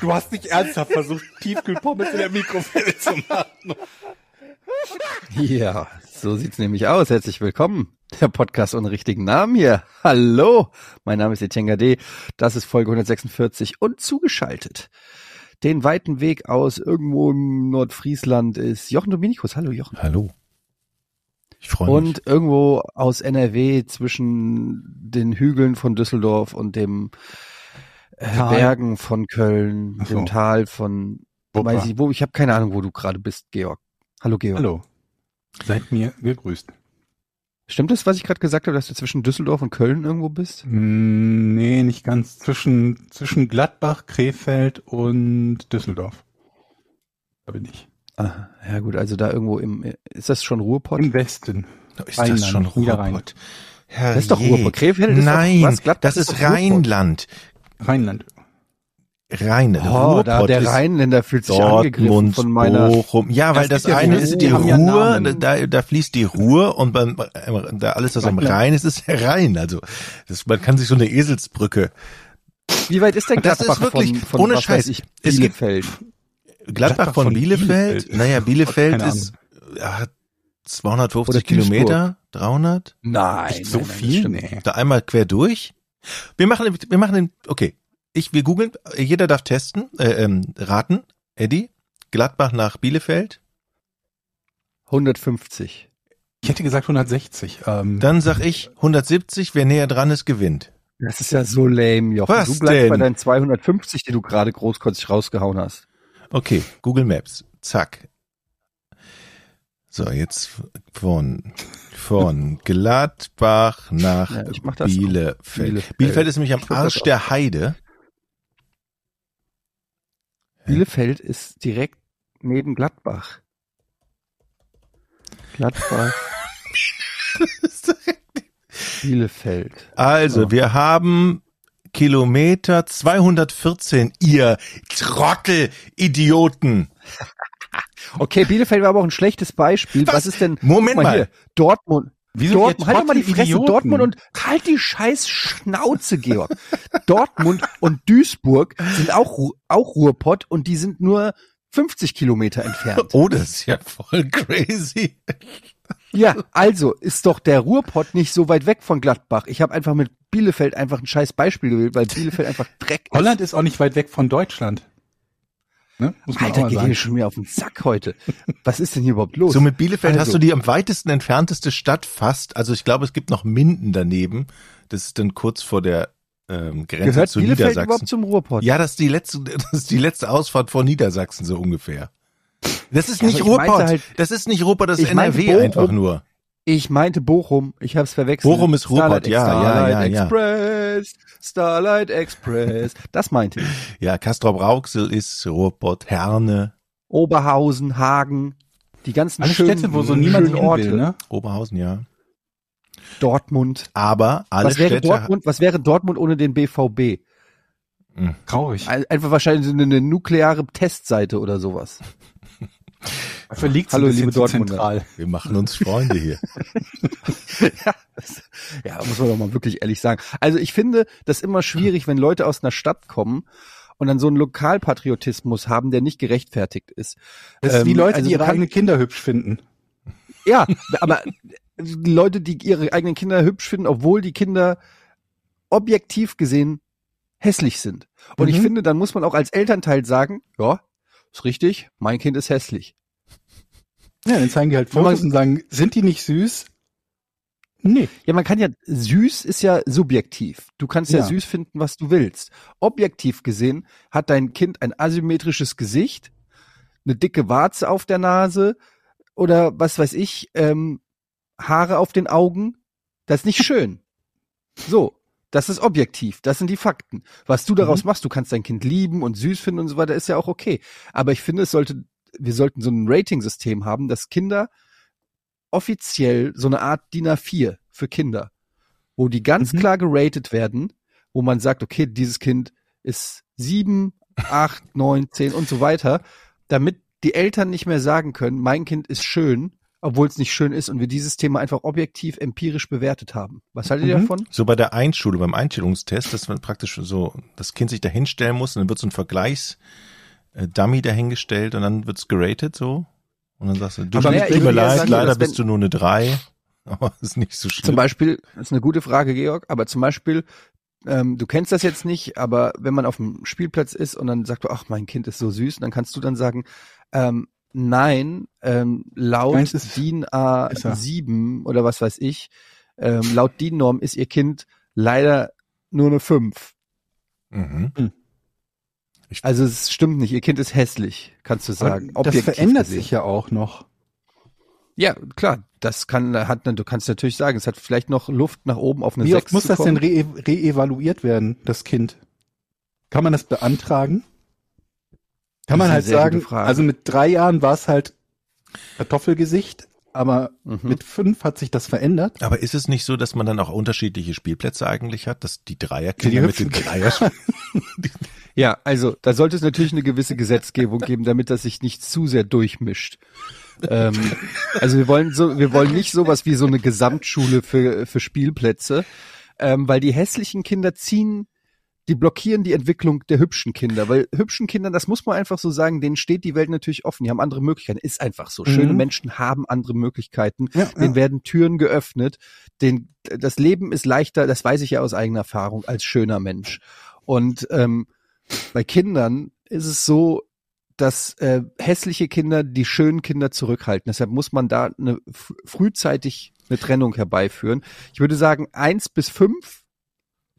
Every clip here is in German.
Du hast nicht ernsthaft versucht, Tiefkühlpommes in der Mikrowelle zu machen. Ja, so sieht's nämlich aus. Herzlich willkommen. Der Podcast ohne richtigen Namen hier. Hallo, mein Name ist Etienne Gade. Das ist Folge 146 und zugeschaltet. Den weiten Weg aus irgendwo im Nordfriesland ist Jochen Dominikus. Hallo Jochen. Hallo. Ich freue mich. Und irgendwo aus NRW zwischen den Hügeln von Düsseldorf und dem äh, Tal. Bergen von Köln, so. dem Tal von Wupper. weiß ich wo, ich habe keine Ahnung, wo du gerade bist, Georg. Hallo Georg. Hallo. Seid mir gegrüßt. Stimmt es, was ich gerade gesagt habe, dass du zwischen Düsseldorf und Köln irgendwo bist? Mm, nee, nicht ganz. Zwischen, zwischen Gladbach, Krefeld und Düsseldorf. Da bin ich. Ah, ja gut, also da irgendwo im ist das schon Ruhrpott? Im Westen. ist Rheinland, das schon. Ruhrpott? Das ist doch Ruhrpott. Krefeld ist doch- Nein, was? Gladbach das ist ist doch Ruhrpott. Rheinland. Rheinland. Rhein. Oh, da, Ruhrpott der ist Rheinländer fühlt sich angegriffen von meiner Bochum. Ja, weil Das das, ist ja eine die ist Ruhr, die ja Ruhr, Namen. da, da fließt die Ruhr und beim, da alles, was am Rhein- ist, ist der Rhein. Also das, man kann sich so eine Eselsbrücke. Wie weit ist denn Das Gladbach ist wirklich- von, von ohne was Scheiß. weiß ich, Es gibt- Bielefeld? Gladbach, Gladbach von, von Bielefeld. Bielefeld. Naja, Bielefeld ist ja, 250 Oder Duisburg. Kilometer, 300. Nein, Nicht so nein, nein, das viel? Nee. Da einmal quer durch. Wir machen, wir machen den, okay. Ich, wir googeln, jeder darf testen, äh, ähm, raten. Eddie, Gladbach nach Bielefeld. 150. Ich hätte gesagt 160. Ähm, Dann sag ich 170, wer näher dran ist, gewinnt. Das ist ja so lame, Jochen. Was du bleibst denn? bei deinen 250, die du gerade großkotzig rausgehauen hast. Okay, Google Maps. Zack. So, jetzt von, von Gladbach nach Ja, Bielefeld. Bielefeld. Bielefeld ist nämlich am Arsch der Heide. Bielefeld ist direkt neben Gladbach. Gladbach, Bielefeld. Also, So. wir haben Kilometer 214, ihr Trottel, Idioten. Okay, Bielefeld war aber auch ein schlechtes Beispiel. Was, Was? ist denn? Moment mal. Hier, Dortmund. Wieso Dortmund, halt doch mal die Fresse, Trottel-Idioten? Dortmund und halt die scheiß Schnauze, Georg. Dortmund und Duisburg sind auch, auch Ruhrpott und die sind nur 50 Kilometer entfernt. Oh, das ist ja voll crazy. Ja, also ist doch der Ruhrpott nicht so weit weg von Gladbach. Ich habe einfach mit Bielefeld einfach ein scheiß Beispiel gewählt, weil Bielefeld einfach Dreck ist. Holland ist auch nicht weit weg von Deutschland. Ne? Muss man Alter, auch mal geht sagen. mir schon wieder auf den Sack heute. Was ist denn hier überhaupt los? So mit Bielefeld hast Also. du die am weitesten entfernteste Stadt fast. Also ich glaube, es gibt noch Minden daneben. Das ist dann kurz vor der ähm, Grenze Gehört zu Bielefeld Niedersachsen. überhaupt zum Ruhrpott? Ja, das ist die letzte, das ist die letzte Ausfahrt vor Niedersachsen so ungefähr. Das ist nicht Also Ruhrpott. halt- das ist nicht Ruhrpott, das ist NRW Bochum. einfach nur. Ich meinte Bochum, ich habe es verwechselt. Bochum ist Ruhrpott, Starlight, ja, ja, Starlight ja, ja. Express, Starlight Express. Das meinte ich. Ja, Castrop Rauxel ist Ruhrpott, Herne, Oberhausen, Hagen, die ganzen Alle schönen, Städte, wo so niemand Orte. will, ne? Oberhausen, ja. Dortmund. Aber alle Was wäre Städte. Dortmund? Was wäre Dortmund ohne den BVB? Traurig. Ein- Einfach wahrscheinlich so eine, eine nukleare Testseite oder sowas. Dafür liegt Hallo, liebe Dortmunder. zentral. Wir machen uns Freunde hier. ja, das, ja, muss man doch mal wirklich ehrlich sagen. Also ich finde das immer schwierig, wenn Leute aus einer Stadt kommen und dann so einen Lokalpatriotismus haben, der nicht gerechtfertigt ist. Das ist wie Ähm, Leute, also die ihre eigenen Kinder hübsch finden. Ja, aber Leute, die ihre eigenen Kinder hübsch finden, obwohl die Kinder objektiv gesehen hässlich sind. Und ich Mhm. finde, dann muss man auch als Elternteil sagen, ja, ist richtig, mein Kind ist hässlich. Ja, dann zeigen die halt Fotos und sagen, sind die nicht süß? Nee. Ja, man kann ja, süß ist ja subjektiv. Du kannst ja, Ja. süß finden, was du willst. Objektiv gesehen hat dein Kind ein asymmetrisches Gesicht, eine dicke Warze auf der Nase oder was weiß ich, ähm, Haare auf den Augen. Das ist nicht schön. So. Das ist objektiv. Das sind die Fakten. Was du daraus machst, du kannst dein Kind lieben und süß finden und so weiter, ist ja auch okay. Aber ich finde, es sollte wir sollten so ein Rating-System haben, dass Kinder offiziell so eine Art DIN A4 für Kinder, wo die ganz Mhm. klar geratet werden, wo man sagt, okay, dieses Kind ist sieben, acht, neun, zehn und so weiter, damit die Eltern nicht mehr sagen können, mein Kind ist schön, obwohl es nicht schön ist und wir dieses Thema einfach objektiv empirisch bewertet haben. Was haltet ihr Mhm. davon? So bei der Einschulung, beim Einstellungstest, dass man praktisch so das Kind sich da hinstellen muss und dann wird so ein Vergleichs-Dummy dahingestellt und dann wird's geratet so. Und dann sagst du, du Aber tut mir leid, sagen, leider bist du nur eine drei. Aber das ist nicht so schlimm. Zum Beispiel, das ist eine gute Frage, Georg, aber zum Beispiel, ähm, du kennst das jetzt nicht, aber wenn man auf dem Spielplatz ist und dann sagt, ach, mein Kind ist so süß, dann kannst du dann sagen, ähm, nein, ähm, laut Meins ist- DIN ist er. A7 oder was weiß ich, ähm, laut DIN-Norm ist ihr Kind leider nur eine 5. Mhm. Also es stimmt nicht, ihr Kind ist hässlich, kannst du sagen. Aber das verändert gesehen. sich ja auch noch. Ja, klar, das kann, hat, du kannst natürlich sagen, es hat vielleicht noch Luft nach oben auf eine Wie 6 oft muss zu das denn kommen. re reevaluiert werden, das Kind? Kann man das beantragen? Kann man halt sagen, also mit drei Jahren war es halt Kartoffelgesicht, aber Mhm. mit fünf hat sich das verändert. Aber ist es nicht so, dass man dann auch unterschiedliche Spielplätze eigentlich hat, dass die Die Dreierkinder mit den. Dreier Ja, also da sollte es natürlich eine gewisse Gesetzgebung geben, damit das sich nicht zu sehr durchmischt. ähm, also wir wollen so, wir wollen nicht sowas wie so eine Gesamtschule für für Spielplätze, ähm, weil die hässlichen Kinder ziehen, die blockieren die Entwicklung der hübschen Kinder, weil hübschen Kindern, das muss man einfach so sagen, denen steht die Welt natürlich offen, die haben andere Möglichkeiten, ist einfach so. Schöne Mhm. Menschen haben andere Möglichkeiten, Ja, denen werden Türen geöffnet, den, das Leben ist leichter, das weiß ich ja aus eigener Erfahrung, als schöner Mensch. Und ähm, bei Kindern ist es so, dass äh, hässliche Kinder die schönen Kinder zurückhalten. Deshalb muss man da eine, frühzeitig eine Trennung herbeiführen. Ich würde sagen, eins bis fünf,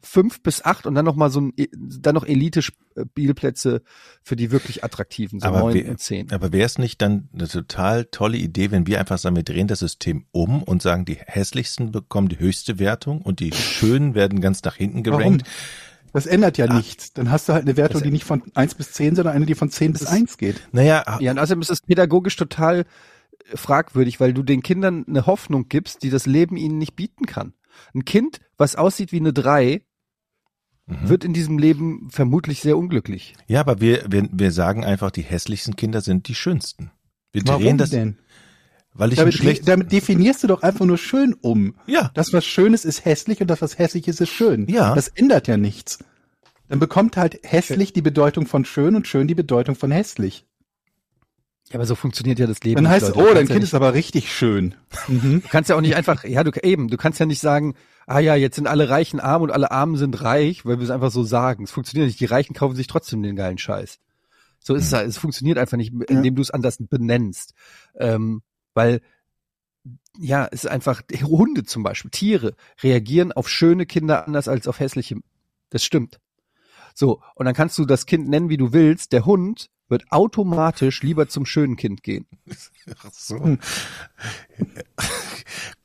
fünf bis acht und dann noch mal so ein, dann noch Elite-Spielplätze für die wirklich attraktiven, so Aber neun und zehn. Aber wäre es nicht dann eine total tolle Idee, wenn wir einfach sagen, wir drehen das System um und sagen, die hässlichsten bekommen die höchste Wertung und die schönen werden ganz nach hinten Warum? gerankt? Das ändert ja Ah. nichts. Dann hast du halt eine Wertung, die nicht von eins bis zehn, sondern eine, die von zehn bis Das- eins geht. Naja, Ja, und außerdem ist es pädagogisch total äh, fragwürdig, weil du den Kindern eine Hoffnung gibst, die das Leben ihnen nicht bieten kann. Ein Kind, was aussieht wie eine drei, mhm. wird in diesem Leben vermutlich sehr unglücklich. ja, aber wir, wir, wir sagen einfach, die hässlichsten Kinder sind die schönsten. Wir drehen Warum das, denn? weil ich Damit, schlecht, damit definierst du doch einfach nur schön um. ja, Das, was Schönes ist hässlich und das, was hässlich ist, ist schön. Ja. Das ändert ja nichts. Dann bekommt halt hässlich die Bedeutung von schön und schön die Bedeutung von hässlich. Ja, aber so funktioniert ja das Leben. Dann heißt es, Leute. oh, dein ja Kind nicht- ist aber richtig schön. Mhm. Du kannst ja auch nicht einfach, ja, du eben, du kannst ja nicht sagen, ah ja, jetzt sind alle Reichen arm und alle Armen sind reich, weil wir es einfach so sagen. Es funktioniert nicht. Die Reichen kaufen sich trotzdem den geilen Scheiß. So ist es halt. Es funktioniert einfach nicht, indem du es anders benennst. Ähm, weil, ja, es ist einfach, Hunde zum Beispiel, Tiere reagieren auf schöne Kinder anders als auf hässliche. Das stimmt. So, und dann kannst du das Kind nennen, wie du willst. Der Hund wird automatisch lieber zum schönen Kind gehen. Ach so.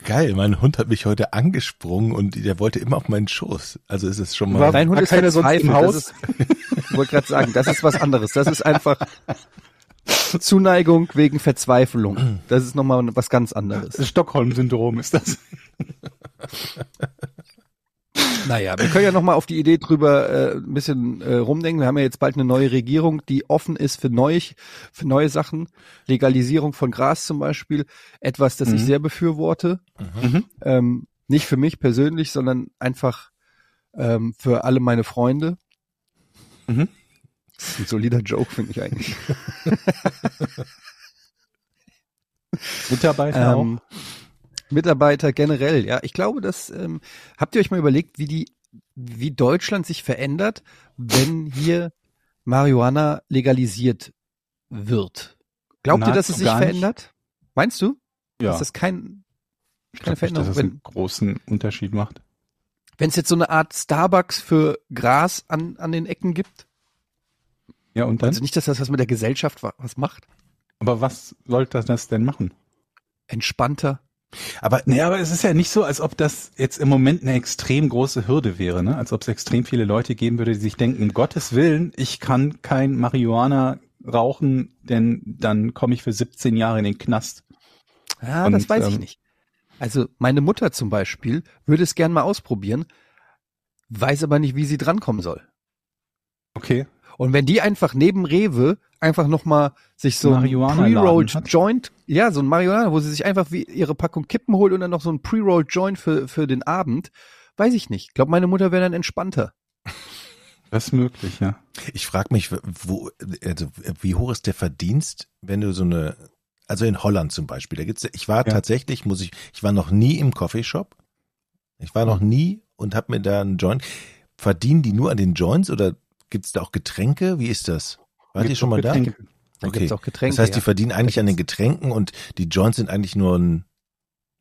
Geil, mein Hund hat mich heute angesprungen und der wollte immer auf meinen Schoß. Also ist es schon mal. Dein Hund ist keiner sonst im Haus? ist, ich wollte gerade sagen, das ist was anderes. Das ist einfach Zuneigung wegen Verzweiflung. Das ist nochmal was ganz anderes. Das Stockholm-Syndrom ist das. Naja, wir können ja nochmal auf die Idee drüber äh, ein bisschen äh, rumdenken. Wir haben ja jetzt bald eine neue Regierung, die offen ist für, neu, für neue Sachen. Legalisierung von Gras zum Beispiel. Etwas, das ich Mhm. sehr befürworte. Mhm. Ähm, nicht für mich persönlich, sondern einfach ähm, für alle meine Freunde. Mhm. Das ist ein solider Joke, finde ich eigentlich. Mitarbeiter Ähm, Mitarbeiter generell, ja. Ich glaube, dass ähm, habt ihr euch mal überlegt, wie die, wie Deutschland sich verändert, wenn hier Marihuana legalisiert wird? Glaubt ihr, dass es sich gar nicht. verändert? Meinst du? Ja. Dass das kein, keine glaub nicht, dass Veränderung, das wenn einen großen Unterschied macht. wenn es jetzt so eine Art Starbucks für Gras an, an den Ecken gibt? Ja, und dann? Also nicht, dass das was mit der Gesellschaft wa- was macht? aber was sollte das denn machen? Entspannter. Aber Nee, aber es ist ja nicht so, als ob das jetzt im Moment eine extrem große Hürde wäre, ne? Als ob es extrem viele Leute geben würde, die sich denken, um Gottes Willen, ich kann kein Marihuana rauchen, denn dann komme ich für 17 Jahre in den Knast. Ja, Und, das weiß ich ähm, nicht. Also meine Mutter zum Beispiel würde es gern mal ausprobieren, weiß aber nicht, wie sie drankommen soll. Okay. Und wenn die einfach neben Rewe einfach noch mal sich so ein Pre-Rolled. Joint, ja, so ein Marihuana, wo sie sich einfach wie ihre Packung Kippen holt und dann noch so ein Pre-Rolled Joint für, für den Abend, weiß ich nicht. Ich glaube, meine Mutter wäre dann entspannter. Das ist möglich, ja. Ich frage mich, wo, also wie hoch ist der Verdienst, wenn du so eine, also in Holland zum Beispiel, da gibt's, ich war Ja. tatsächlich, muss ich, ich war noch nie im Coffeeshop. Ich war noch nie und habe mir da einen Joint. Verdienen die nur an den Joints oder gibt's da auch Getränke? Wie ist das? Wart ihr schon mal? Getränke. Da Okay. gibt's auch Getränke. Das heißt, die ja. verdienen eigentlich an den Getränken und die Joints sind eigentlich nur ein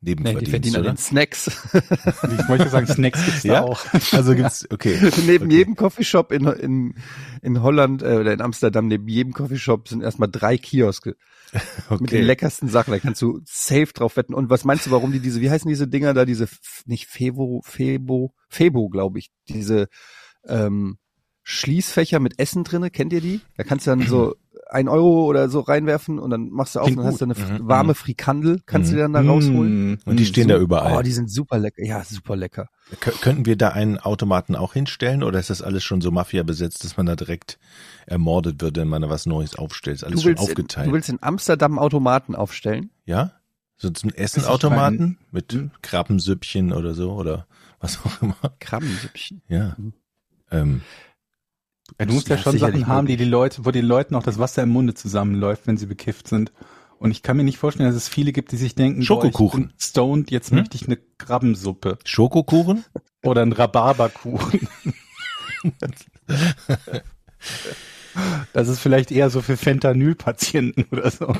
Nee, Nebenverdienst, die verdienen an oder? den Snacks. Ich wollte sagen, Snacks gibt's Ja? auch. Also gibt's, okay. neben Okay. jedem Coffeeshop in, in, in Holland äh, oder in Amsterdam, neben jedem Coffeeshop sind erstmal drei Kioske mit den Okay. leckersten Sachen. Da kannst du safe drauf wetten. Und was meinst du, warum die diese, wie heißen diese Dinger da, diese, nicht Febo, Febo, Febo, glaube ich, diese ähm, Schließfächer mit Essen drinne, kennt ihr die? Da kannst du dann so ein Euro oder so reinwerfen und dann machst du auf Klingt und dann hast du eine Mhm, warme mhm. Frikandel, kannst du Mhm. dir dann da rausholen. Mm, Und die stehen da überall. Oh, die sind super lecker. Ja, super lecker. Kö- Könnten wir da einen Automaten auch hinstellen oder ist das alles schon so Mafia besetzt, dass man da direkt ermordet wird, wenn man da was Neues aufstellt? Ist alles Du schon willst, in, aufgeteilt. du willst in Amsterdam Automaten aufstellen? ja? So zum Essenautomaten mit Hm? Krabbensüppchen oder so oder was auch immer. Krabbensüppchen. Ja. Ähm, Ja, du musst ja, Ja, schon Sachen haben, die die Leute, wo den Leuten auch das Wasser im Munde zusammenläuft, wenn sie bekifft sind. Und ich kann mir nicht vorstellen, dass es viele gibt, die sich denken, Schokokuchen. Boah, ich bin stoned, jetzt Hm? möchte ich eine Krabbensuppe Schokokuchen? oder einen Rhabarberkuchen. Das ist vielleicht eher so für Fentanyl-Patienten oder so.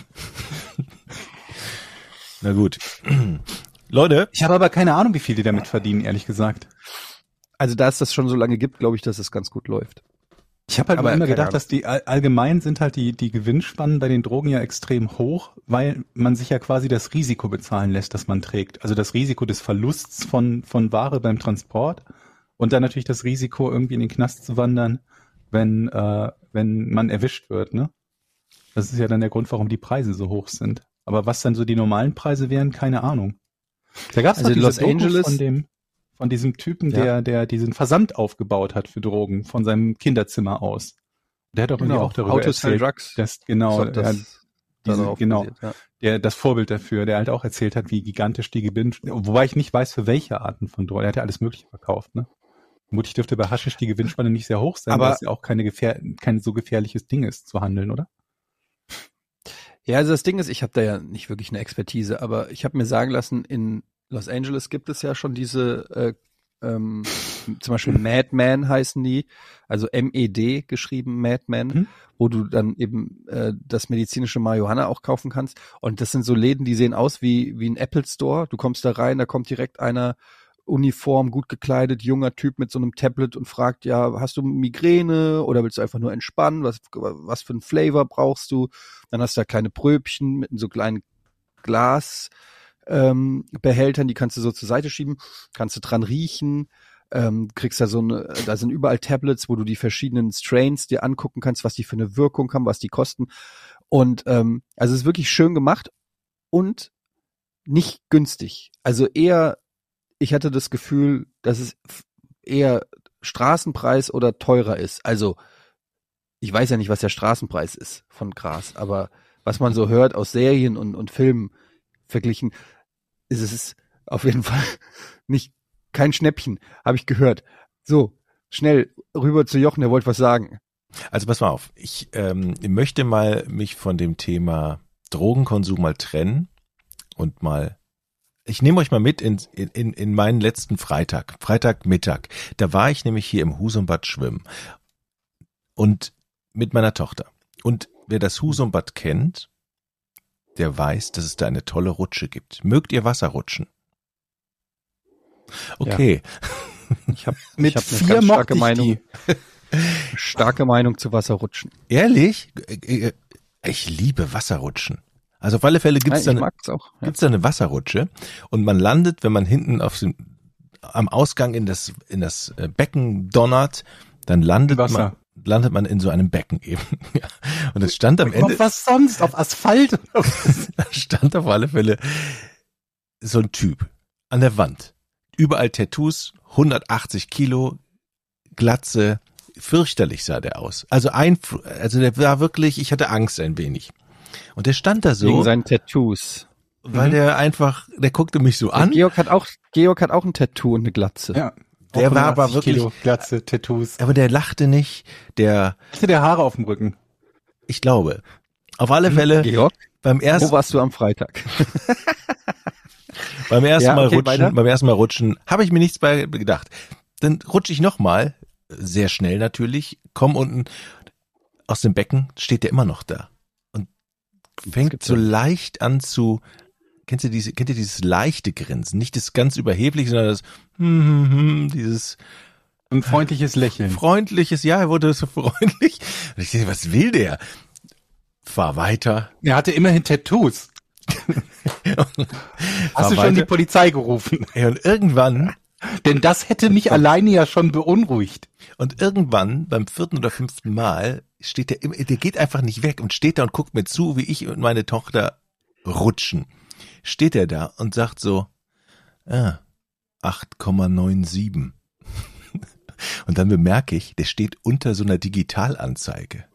Na gut. Leute, Ich habe aber keine Ahnung, wie viel die damit verdienen, ehrlich gesagt. Also da es das schon so lange gibt, glaube ich, dass es ganz gut läuft. Ich habe halt Aber immer gedacht, dass die all- allgemein sind halt die, die Gewinnspannen bei den Drogen ja extrem hoch, weil man sich ja quasi das Risiko bezahlen lässt, das man trägt. Also das Risiko des Verlusts von, von Ware beim Transport und dann natürlich das Risiko, irgendwie in den Knast zu wandern, wenn, äh, wenn man erwischt wird, ne? Das ist ja dann der Grund, warum die Preise so hoch sind. Aber was dann so die normalen Preise wären, keine Ahnung. Da gab es Also diese Los Doku Angeles- von dem, von diesem Typen, Ja. der, der diesen Versand aufgebaut hat für Drogen von seinem Kinderzimmer aus. Der hat auch irgendwie auch darüber sell erzählt, drugs. dass genau, So, das er, diese, genau, basiert, ja. der das Vorbild dafür, der halt auch erzählt hat, wie gigantisch die Gewinn, wobei ich nicht weiß, für welche Arten von Drogen. Er hat ja alles Mögliche verkauft, ne? Vermutlich dürfte bei Haschisch die Gewinnspanne nicht sehr hoch sein, Aber- weil es ja auch keine gefähr kein so gefährliches Ding ist zu handeln, oder? Ja, also das Ding ist, ich habe da ja nicht wirklich eine Expertise, aber ich habe mir sagen lassen, in Los Angeles gibt es ja schon diese, äh, ähm, zum Beispiel Madman heißen die, also M-E-D geschrieben, Madman, Mhm. wo du dann eben äh, das medizinische Marihuana auch kaufen kannst. Und das sind so Läden, die sehen aus wie, wie ein Apple Store. Du kommst da rein, da kommt direkt einer Uniform, gut gekleidet, junger Typ mit so einem Tablet und fragt, ja, hast du Migräne oder willst du einfach nur entspannen? Was, was für ein Flavor brauchst du? Dann hast du da kleine Pröbchen mit so kleinen Glas ähm, Behältern, die kannst du so zur Seite schieben, kannst du dran riechen, ähm, kriegst da so eine, da sind überall Tablets, wo du die verschiedenen Strains dir angucken kannst, was die für eine Wirkung haben, was die kosten. Und ähm, also es ist wirklich schön gemacht und nicht günstig. Also eher, ich hatte das Gefühl, dass es eher Straßenpreis oder teurer ist. Also ich weiß ja nicht, was der Straßenpreis ist von Gras, aber was man so hört aus Serien und, und Filmen verglichen, ist es auf jeden Fall nicht kein Schnäppchen, habe ich gehört. So, schnell rüber zu Jochen, der wollte was sagen. Also pass mal auf, ich ähm, möchte mal mich von dem Thema Drogenkonsum mal trennen und mal, ich nehme euch mal mit in, in, in meinen letzten Freitag, Freitagmittag. Da war ich nämlich hier im Husumbad schwimmen und mit meiner Tochter. Und wer das Husumbad kennt, der weiß, dass es da eine tolle Rutsche gibt. Mögt ihr Wasserrutschen? Okay. Ich habe Mit ich hab eine vier ganz starke ich Meinung, die. starke Meinung zu Wasserrutschen. Ehrlich? Äh, Ich liebe Wasserrutschen. Also auf alle Fälle gibt es da, eine- auch. Ja. gibt's da eine Wasserrutsche und man landet, wenn man hinten auf dem, am Ausgang in das, in das äh, Becken donnert, dann landet Wasser. man, landet man in so einem Becken eben. Ja. Und es stand am Ende, Auf was sonst? Auf Asphalt? da stand auf alle Fälle so ein Typ an der Wand. Überall Tattoos, 180 Kilo, Glatze, fürchterlich sah der aus. Also ein, also der war wirklich, ich hatte Angst ein wenig. Und der stand da Wegen so, seinen Tattoos. weil der einfach, der guckte mich so an. Georg hat auch, Georg hat auch ein Tattoo und eine Glatze. Ja. Der war aber 180 wirklich- Kilo, Glatze, Tattoos. Aber der lachte nicht, der, Hatte der Haare auf dem Rücken? ich glaube, auf alle Fälle Georg, beim wo ersten, warst du am Freitag? beim ersten Ja, Mal okay, rutschen, weiter. beim ersten Mal rutschen, habe ich mir nichts bei gedacht. Dann rutsche ich nochmal, sehr schnell natürlich, komm unten aus dem Becken, steht der immer noch da und fängt so leicht an zu, kennst du diese, kennt ihr dieses leichte Grinsen, nicht das ganz überhebliche, sondern das, hm, hm, hm, dieses Ein freundliches Lächeln. freundliches, ja, er wurde so freundlich. Und ich denke, was will der? Fahr weiter. Er hatte immerhin Tattoos. Hast du schon die. Polizei gerufen? Ey, und irgendwann, Denn das hätte mich alleine ja schon beunruhigt. und irgendwann, beim vierten oder fünften Mal, steht der, immer- der geht einfach nicht weg und steht da und guckt mir zu, wie ich und meine Tochter rutschen. Steht er da und sagt so, ah, 8,97. Und dann bemerke ich, der steht unter so einer Digitalanzeige.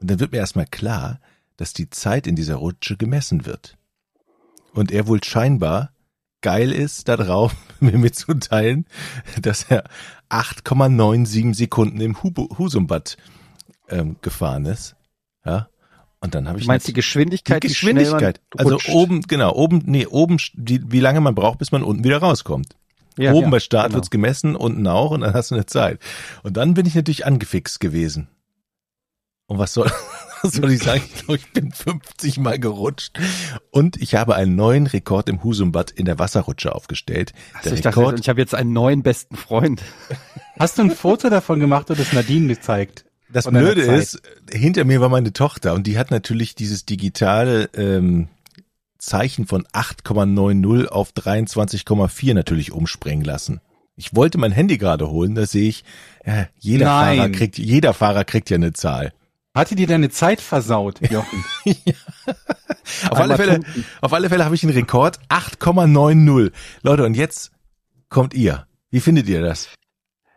Und dann wird mir erstmal klar, dass die Zeit in dieser Rutsche gemessen wird. Und er wohl scheinbar geil ist, da drauf mir mitzuteilen, dass er 8,97 Sekunden im Husumbat ähm, gefahren ist. Ja. Und dann habe ich Du meinst die Geschwindigkeit? die wie schnell man Geschwindigkeit. Also rutscht? oben, genau, oben, nee, oben, die, wie lange man braucht, bis man unten wieder rauskommt. Ja, Oben ja, bei Start genau. wird's gemessen, unten auch und dann hast du eine Zeit. Und dann bin ich natürlich angefixt gewesen. Und was soll, was soll ich sagen? Ich glaube, ich bin 50 Mal gerutscht. Und ich habe einen neuen Rekord im Husumbat in der Wasserrutsche aufgestellt. Also der ich dachte, Rekord, ich habe jetzt einen neuen besten Freund. Hast du ein Foto davon gemacht oder das Nadine gezeigt? Das Blöde ist, hinter mir war meine Tochter und die hat natürlich dieses digitale ähm, Zeichen von 8,90 auf 23,4 natürlich umspringen lassen. Ich wollte mein Handy gerade holen, da sehe ich, ja, jeder Nein. Fahrer kriegt, jeder Fahrer kriegt ja eine Zahl. Hatte dir deine Zeit versaut, Jochen? Auf alle Fälle, auf alle Fälle habe ich einen Rekord, 8,90. Leute, und jetzt kommt ihr. Wie findet ihr das?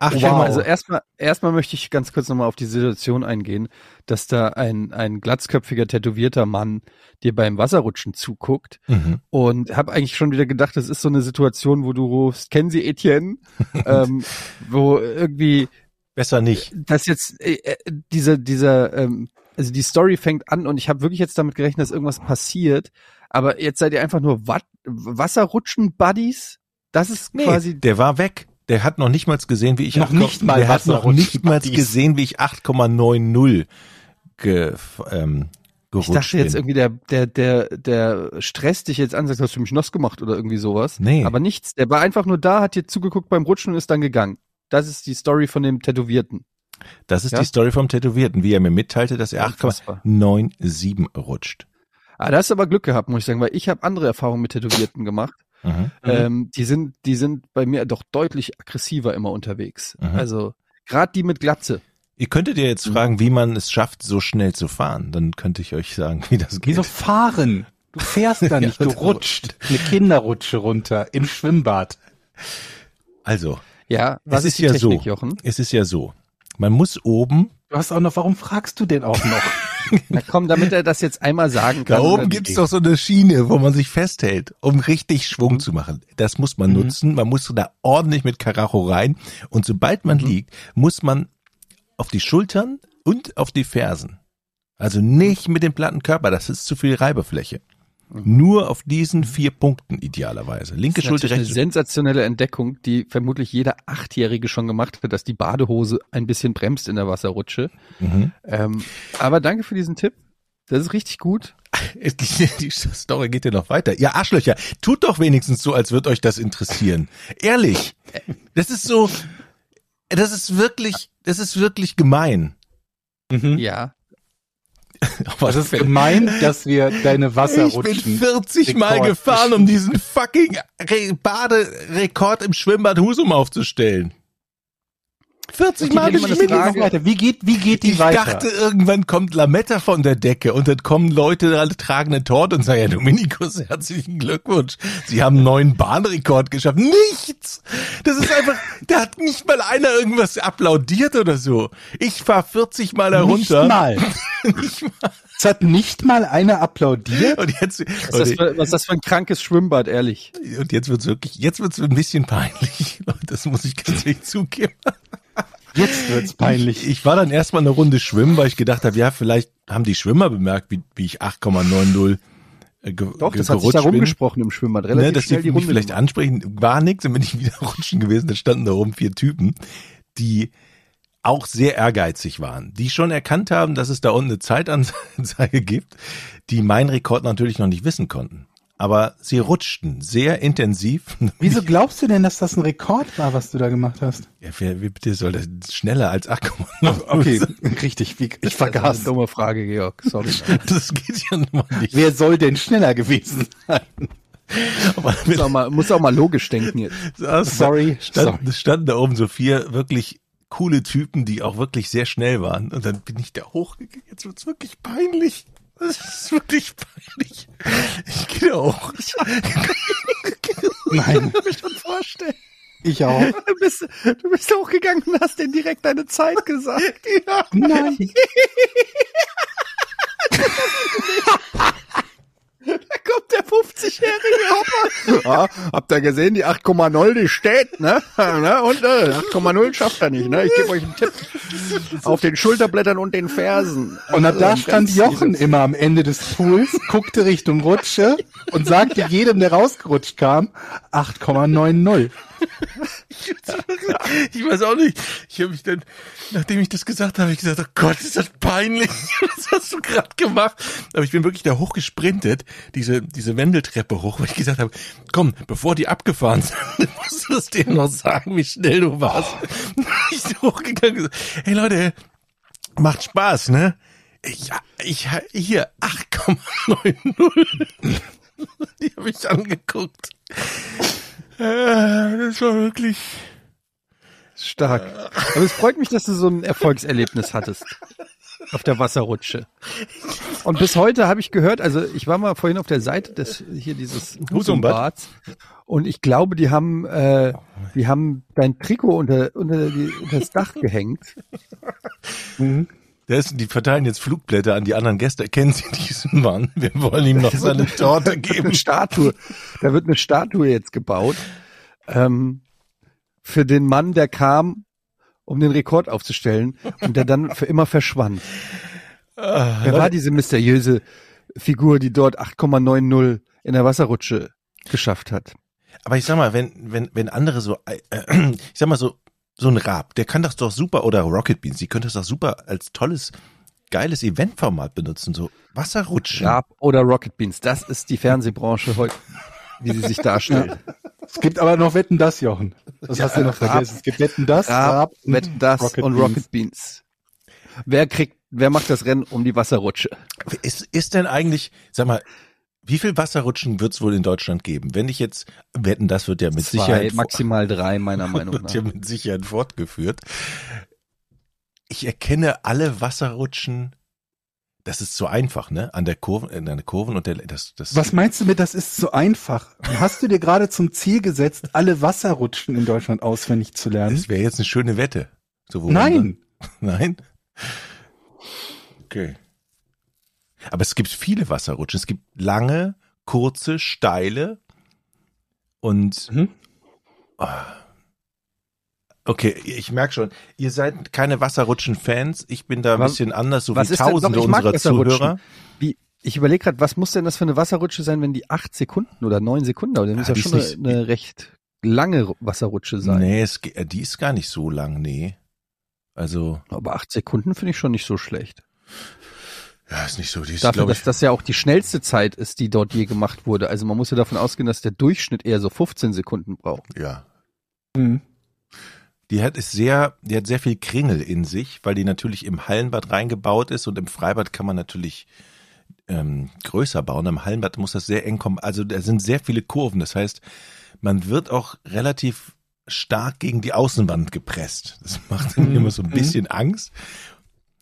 Ach, Wow. wow. Also erstmal, erstmal möchte ich ganz kurz nochmal auf die Situation eingehen, dass da ein, ein glatzköpfiger, tätowierter Mann dir beim Wasserrutschen zuguckt mhm. und habe eigentlich schon wieder gedacht, das ist so eine Situation, wo du rufst, kennen Sie Etienne? ähm, wo irgendwie Besser nicht. das jetzt äh, äh, dieser dieser ähm, also die Story fängt an und ich habe wirklich jetzt damit gerechnet, dass irgendwas passiert, aber jetzt seid ihr einfach nur Wat Wasserrutschen Buddies? Das ist Nee, quasi der war weg. Der hat noch nicht mal gesehen, wie ich Noch 8, nicht mal der hat noch nicht mal gesehen, wie ich 8,90 ge, ähm, gerutscht Ich dachte jetzt bin. irgendwie, der, der, der, der stresst dich jetzt an, sagt, hast du mich nass gemacht oder irgendwie sowas. Nee. Aber nichts. Der war einfach nur da, hat dir zugeguckt beim Rutschen und ist dann gegangen. Das ist die Story von dem Tätowierten. Das ist Ja? die Story vom Tätowierten, wie er mir mitteilte, dass er Unfassbar. 8,97 rutscht. Ah, da hast du aber Glück gehabt, muss ich sagen, weil ich habe andere Erfahrungen mit Tätowierten gemacht. Mhm. Ähm, die sind, die sind bei mir doch deutlich aggressiver immer unterwegs. Mhm. Also gerade die mit Glatze. Ihr könntet ja jetzt fragen, wie man es schafft, so schnell zu fahren. Dann könnte ich euch sagen, wie das geht. Wieso fahren? Du fährst da nicht, du Ja, rutscht. Eine Kinderrutsche runter im Schwimmbad. Also, Ja, was es ist, ist die ja Technik, so. Jochen? Es ist ja so. Man muss oben, Du hast auch noch, warum fragst du denn auch noch? Na komm, damit er das jetzt einmal sagen kann. da oben gibt's doch so eine Schiene, wo man sich festhält, um richtig Schwung zu machen. Das muss man Mhm. nutzen. Man muss da ordentlich mit Karacho rein. Und sobald man Mhm. liegt, muss man auf die Schultern und auf die Fersen. Also nicht mit dem platten Körper, das ist zu viel Reibefläche. Nur auf diesen vier Punkten idealerweise. Linke. Das ist Schulter, eine sensationelle Entdeckung, die vermutlich jeder Achtjährige schon gemacht hat, dass die Badehose ein bisschen bremst in der Wasserrutsche. Mhm. Ähm, aber danke für diesen Tipp. Das ist richtig gut. Die Story geht ja noch weiter. Ihr Arschlöcher, tut doch wenigstens so, als würde euch das interessieren. Ehrlich. Das ist so, das ist wirklich, das ist wirklich gemein. Mhm. Ja. Das ist gemein, dass wir deine ich bin Wasserrutschen. 40 Mal Rekord gefahren, um diesen fucking Re Baderekord im Schwimmbad Husum aufzustellen. 40 Okay, Mal geschwindelt. Frage- weiter. Wie geht, wie geht die Ich weiter? dachte, irgendwann kommt Lametta von der Decke und dann kommen Leute, alle tragen eine Torte und sagen, ja, Dominikus, herzlichen Glückwunsch. Sie haben einen neuen Bahnrekord geschafft. Nichts! Das ist einfach, da hat nicht mal einer irgendwas applaudiert oder so. Ich fahr 40 Mal nicht herunter. mal. Nicht mal. Es hat nicht mal einer applaudiert. Und jetzt, Was ist, für, was ist das für ein krankes Schwimmbad, ehrlich? und jetzt wird's wirklich, jetzt wird's ein bisschen peinlich. Leute, Das muss ich ganz ehrlich zugeben. Jetzt wird's peinlich. Ich, ich war dann erstmal eine Runde schwimmen, weil ich gedacht habe, ja, vielleicht haben die Schwimmer bemerkt, wie, wie ich 8,90 äh, ge Doch, das hat sich da gerutscht bin. rumgesprochen im Schwimmbad. Relativ ne, dass schnell die die mich Runde vielleicht gemacht. ansprechen, war nix, dann bin ich wieder rutschen gewesen, da standen da oben vier Typen, die auch sehr ehrgeizig waren, die schon erkannt haben, dass es da unten eine Zeitanzeige gibt, die meinen Rekord natürlich noch nicht wissen konnten. Aber sie rutschten sehr intensiv. Wieso glaubst du denn, dass das ein Rekord war, was du da gemacht hast? Ja, wer, wie bitte soll das schneller als 8,9? Okay, richtig. Wie, ich Das ist vergaß. eine dumme Frage, Georg. Sorry. Das geht ja nun mal nicht. Wer soll denn schneller gewesen sein? Aber muss, auch mal, muss auch mal logisch denken jetzt. saß- Sorry, Stand, sorry. standen da oben so vier wirklich coole Typen, die auch wirklich sehr schnell waren. Und dann bin ich da hochgegangen. Jetzt wird's wirklich peinlich. Das ist wirklich peinlich. Ich gehe da hoch. Nein, kann mir schon vorstellen. ich auch. Du bist, du bist hochgegangen und hast denen direkt deine Zeit gesagt. Ja. Nein. Da kommt der 50-jährige Hopper. Ja, habt ihr gesehen, die 8,0, die steht, ne? ne? Und äh, 8,0 schafft er nicht, ne? Ich gebe euch einen Tipp. Auf den Schulterblättern und den Fersen. Und ab da stand Jochen dieses- immer am Ende des Pools, guckte Richtung Rutsche und sagte jedem, der rausgerutscht kam, 8,90. Ich weiß auch nicht. Ich habe mich dann, nachdem ich das gesagt habe, ich gesagt, oh Gott, ist das peinlich. Was hast du gerade gemacht? Aber ich bin wirklich da hochgesprintet, diese, diese Wendeltreppe hoch, weil ich gesagt habe, komm, bevor die abgefahren sind, musst du es denen noch sagen, wie schnell du warst. Ich bin hochgegangen und gesagt, hey Leute, macht Spaß, ne? Ich, ich, hier, 8,90. Die habe ich angeguckt. Äh, Das war wirklich, Stark. Aber es freut mich, dass du so ein Erfolgserlebnis hattest. Auf der Wasserrutsche. Und bis heute habe ich gehört, also ich war mal vorhin auf der Seite des hier dieses Husumbads. Und ich glaube, die haben äh, die haben dein Trikot unter unter, die, unter das Dach gehängt. Der ist, die verteilen jetzt Flugblätter an die anderen Gäste. Kennen Sie diesen Mann? Wir wollen ihm noch seine Torte Eine geben. Statue. Da wird eine Statue jetzt gebaut ähm, für den Mann, der kam, um den Rekord aufzustellen und der dann für immer verschwand. Ah, Wer war diese mysteriöse Figur, die dort 8,90 in der Wasserrutsche geschafft hat? Aber ich sag mal, wenn, wenn, wenn andere so, äh, ich sag mal so, so ein Rab, der kann das doch super, oder Rocket Beans, die können das doch super als tolles, geiles Eventformat benutzen, so Wasserrutschen. Raab oder Rocket Beans, das ist die Fernsehbranche heute, wie sie sich darstellt. Es gibt aber noch Wetten das, Jochen. Das hast du noch Raab. vergessen. Es gibt Wetten das, Raab, und Wetten das Rocket und Beans. Rocket Beans. Wer kriegt, wer macht das Rennen um die Wasserrutsche? Ist, ist denn eigentlich, sag mal, wie viel Wasserrutschen wird es wohl in Deutschland geben? Wenn ich jetzt, wetten, das wird ja mit Zwei, Sicherheit maximal drei, meiner Meinung wird nach. ja mit Sicherheit fortgeführt. Ich erkenne alle Wasserrutschen. Das ist so einfach, ne? An der Kurve, in der Kurven und der, das, das. Was meinst du mit, das ist so einfach? Hast du dir gerade zum Ziel gesetzt, alle Wasserrutschen in Deutschland auswendig zu lernen? Das wäre jetzt eine schöne Wette. So, Nein. Nein? Okay. Aber es gibt viele Wasserrutschen. Es gibt lange, kurze, steile und Mhm. okay, ich merke schon, ihr seid keine Wasserrutschen-Fans. Ich bin da ein Was- bisschen anders, so was wie tausende unserer. Zuhörer. Wie, ich überlege gerade, was muss denn das für eine Wasserrutsche sein, wenn die acht Sekunden oder neun Sekunden dauert? Das muss Ja, ja schon eine, eine recht lange Wasserrutsche sein. Nee, es, die ist gar nicht so lang, nee. Also, Aber acht Sekunden finde ich schon nicht so schlecht. Ja, ist nicht so. Die ist, Dafür, glaube dass ich, das ja auch die schnellste Zeit ist, die dort je gemacht wurde. Also man muss ja davon ausgehen, dass der Durchschnitt eher so 15 Sekunden braucht. ja. Mhm. Die hat ist sehr, die hat sehr viel Kringel in sich, weil die natürlich im Hallenbad reingebaut ist und im Freibad kann man natürlich ähm, größer bauen. Im Hallenbad muss das sehr eng kommen. Also da sind sehr viele Kurven. Das heißt, man wird auch relativ stark gegen die Außenwand gepresst. Das macht mir Mhm. immer so ein bisschen Angst.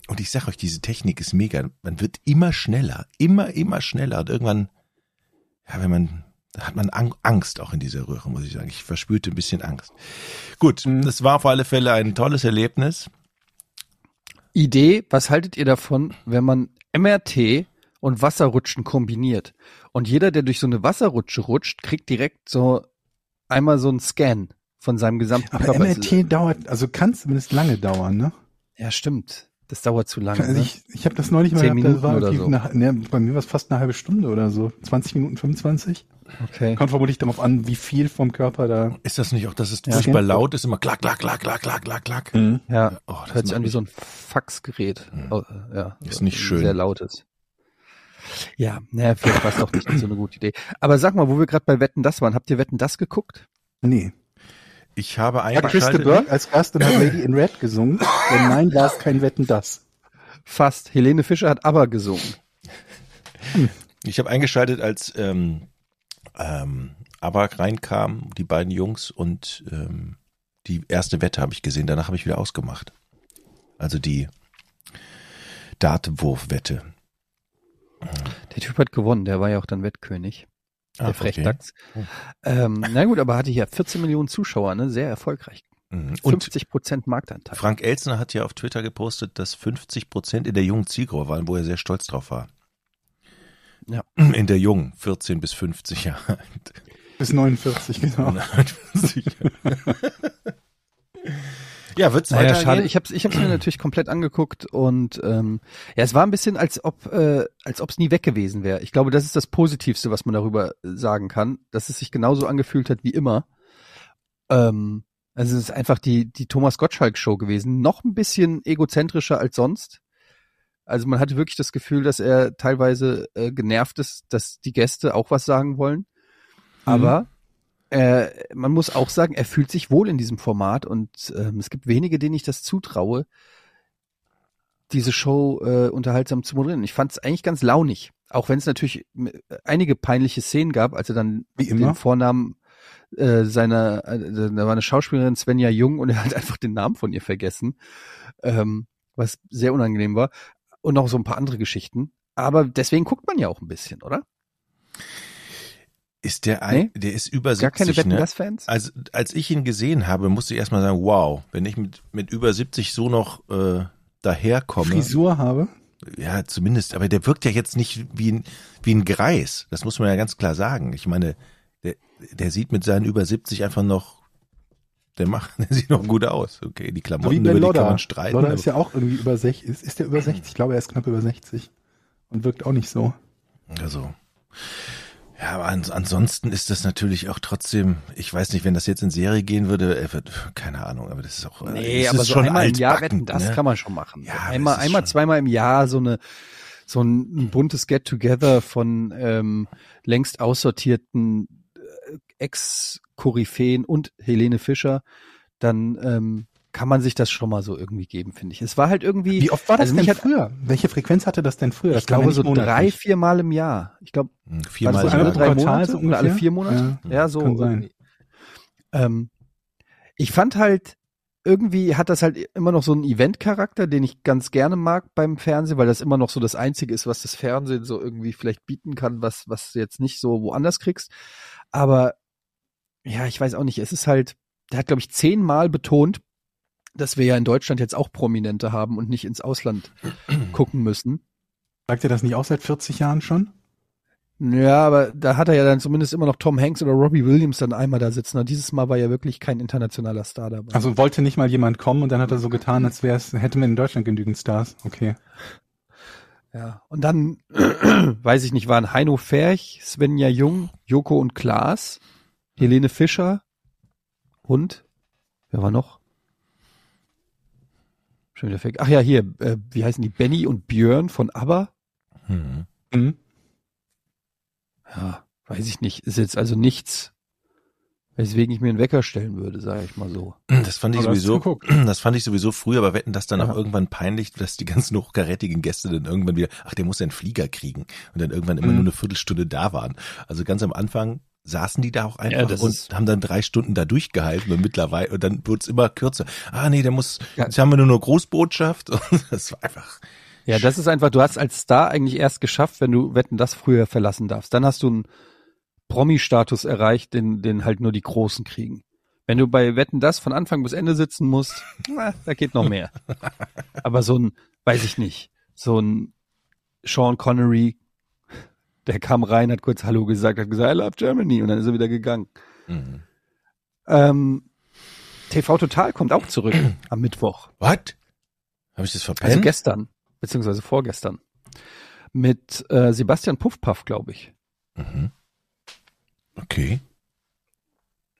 Und ich sag euch, diese Technik ist mega. Man wird immer schneller, immer, immer schneller. Und irgendwann, ja, wenn man, da hat man Ang- Angst auch in dieser Röhre, muss ich sagen. Ich verspürte ein bisschen Angst. Gut, Mhm. das war auf alle Fälle ein tolles Erlebnis. Idee, was haltet ihr davon, wenn man MRT und Wasserrutschen kombiniert? Und jeder, der durch so eine Wasserrutsche rutscht, kriegt direkt so einmal so einen Scan von seinem gesamten Aber Körper. MRT dauert, also kann zumindest lange dauern, ne? Ja, stimmt. Das dauert zu lange. Also ne? ich, ich habe das neulich mal Zehn gehabt, das war Minuten oder eine, ne, bei mir war es fast eine halbe Stunde oder so. 20 Minuten, 25. okay. Kommt vermutlich darauf an, wie viel vom Körper da. Ist das nicht auch, dass es Ja. furchtbar laut ist? Immer klack, klack, klack, klack, klack, klack, klack. Ja, Oh, das hört sich an wie so ein Faxgerät. Oh, äh, ja, Ist so nicht schön. Sehr lautes. Ja, naja, vielleicht war es doch nicht so eine gute Idee. Aber sag mal, wo wir gerade bei Wetten das waren, habt ihr Wetten das geguckt? Nee. Ich habe Hat Christa eingeschaltet. Burke als Gast und hat Lady in Red gesungen. Denn nein, war es kein Wetten das. Fast. Helene Fischer hat aber gesungen. Ich habe eingeschaltet, als ähm, ähm, Abak reinkam, die beiden Jungs und ähm, die erste Wette habe ich gesehen. Danach habe ich wieder ausgemacht. Also die Dartwurfwette. Der Typ hat gewonnen, der war ja auch dann Wettkönig. Der Ah, okay. Frechdachs. Oh. Ähm, na gut, aber hatte hier 14 Millionen Zuschauer, ne? Sehr erfolgreich. Mhm. Und 50 Prozent Marktanteil. Frank Elzner hat ja auf Twitter gepostet, dass 50 Prozent in der jungen Zielgruppe waren, wo er sehr stolz drauf war. Ja. In der jungen, 14 bis 50 Jahre. Bis 49, genau. ja, wird's Naja, weitergehen? schade. Ich habe ich hab's mir natürlich komplett angeguckt und ähm, ja, es war ein bisschen, als ob äh, als ob es nie weg gewesen wäre. Ich glaube, das ist das Positivste, was man darüber sagen kann, dass es sich genauso angefühlt hat wie immer. Ähm, also es ist einfach die die Thomas Gottschalk Show gewesen, noch ein bisschen egozentrischer als sonst. Also man hatte wirklich das Gefühl, dass er teilweise äh, genervt ist, dass die Gäste auch was sagen wollen. Aber äh, man muss auch sagen, er fühlt sich wohl in diesem Format und ähm, es gibt wenige, denen ich das zutraue, diese Show äh, unterhaltsam zu moderieren. Ich fand es eigentlich ganz launig, auch wenn es natürlich äh, einige peinliche Szenen gab, als er dann Wie immer. den Vornamen äh, seiner, äh, da war eine Schauspielerin Svenja Jung und er hat einfach den Namen von ihr vergessen, ähm, was sehr unangenehm war und noch so ein paar andere Geschichten. Aber deswegen guckt man ja auch ein bisschen, oder? Ist der ein, der ist über 70, Gar keine Wetten ne? das Fans? Also, als ich ihn gesehen habe, musste ich erstmal sagen, wow, wenn ich mit, mit über 70 so noch äh, daherkomme. Frisur habe. Ja, zumindest, aber der wirkt ja jetzt nicht wie ein, wie ein Greis. Das muss man ja ganz klar sagen. Ich meine, der, der sieht mit seinen über 70 einfach noch, der macht, der sieht noch gut aus. Okay, die Klamotten, über die kann Lodder. man streiten. Lodder ist ja auch irgendwie über 60. Ist, ist der über 60? Ich glaube, er ist knapp über 60. Und wirkt auch nicht so. Also. Ja, aber ans ansonsten ist das natürlich auch trotzdem, ich weiß nicht, wenn das jetzt in Serie gehen würde, wird, keine Ahnung, aber das ist auch, äh, Nee, aber so schon einmal im Jahr wetten, das ne? kann man schon machen. Ja, einmal, einmal, zweimal im Jahr so eine so ein, buntes Get-Together von ähm, längst aussortierten äh, Ex-Koryphäen und Helene Fischer, dann ähm, kann man sich das schon mal so irgendwie geben, finde ich. Es war halt irgendwie, Wie oft war das also denn hat- früher? Welche Frequenz hatte das denn früher? Das ich ja glaube nicht so drei, vier Mal im Jahr. Ich glaube, Hm, Viermal so alle drei Quartal Monate so oder alle vier Monate? Ja, Ja, so. kann sein. Ähm, ich fand halt, irgendwie hat das halt immer noch so einen Event-Charakter, den ich ganz gerne mag beim Fernsehen, weil das immer noch so das Einzige ist, was das Fernsehen so irgendwie vielleicht bieten kann, was, was du jetzt nicht so woanders kriegst. Aber ja, ich weiß auch nicht, es ist halt, der hat, glaube ich, zehnmal betont, dass wir ja in Deutschland jetzt auch Prominente haben und nicht ins Ausland gucken müssen. Sagt ihr das nicht auch seit 40 Jahren schon? Ja, aber da hat er ja dann zumindest immer noch Tom Hanks oder Robbie Williams dann einmal da sitzen. Und dieses Mal war ja wirklich kein internationaler Star dabei. Also wollte nicht mal jemand kommen und dann hat er so getan, als wäre es, hätte man in Deutschland genügend Stars. Okay. Ja, und dann, weiß ich nicht, waren Heino Ferch, Svenja Jung, Joko und Klaas, Helene Fischer und, wer war noch? Schon wieder weg. Ach ja, hier, äh, wie heißen die? Benny und Björn von ABBA? Hm. Mhm. Ja, weiß ich nicht. Ist jetzt also nichts, weswegen ich mir einen Wecker stellen würde, sage ich mal so. Das fand ich Aber sowieso, das fand ich sowieso früher, aber wetten das dann Ja. auch irgendwann peinlich, dass die ganzen hochkarätigen Gäste dann irgendwann wieder, ach, der muss einen Flieger kriegen und dann irgendwann immer Mhm. nur eine Viertelstunde da waren. Also ganz am Anfang saßen die da auch einfach Ja, und haben dann drei Stunden da durchgehalten und mittlerweile und dann wurde es immer kürzer. Ah nee, der muss, Ja. jetzt haben wir nur noch Großbotschaft und das war einfach. Ja, das ist einfach, du hast als Star eigentlich erst geschafft, wenn du Wetten das früher verlassen darfst. Dann hast du einen Promi-Status erreicht, den, den halt nur die Großen kriegen. Wenn du bei Wetten das von Anfang bis Ende sitzen musst, na, da geht noch mehr. Aber so ein, weiß ich nicht, so ein Sean Connery, der kam rein, hat kurz Hallo gesagt, hat gesagt, I love Germany und dann ist er wieder gegangen. Mhm. Ähm, TV Total kommt auch zurück am Mittwoch. What? Habe ich das Also verpennt? gestern, beziehungsweise vorgestern. Mit äh, Sebastian Puffpaff, glaube ich. mhm. Okay.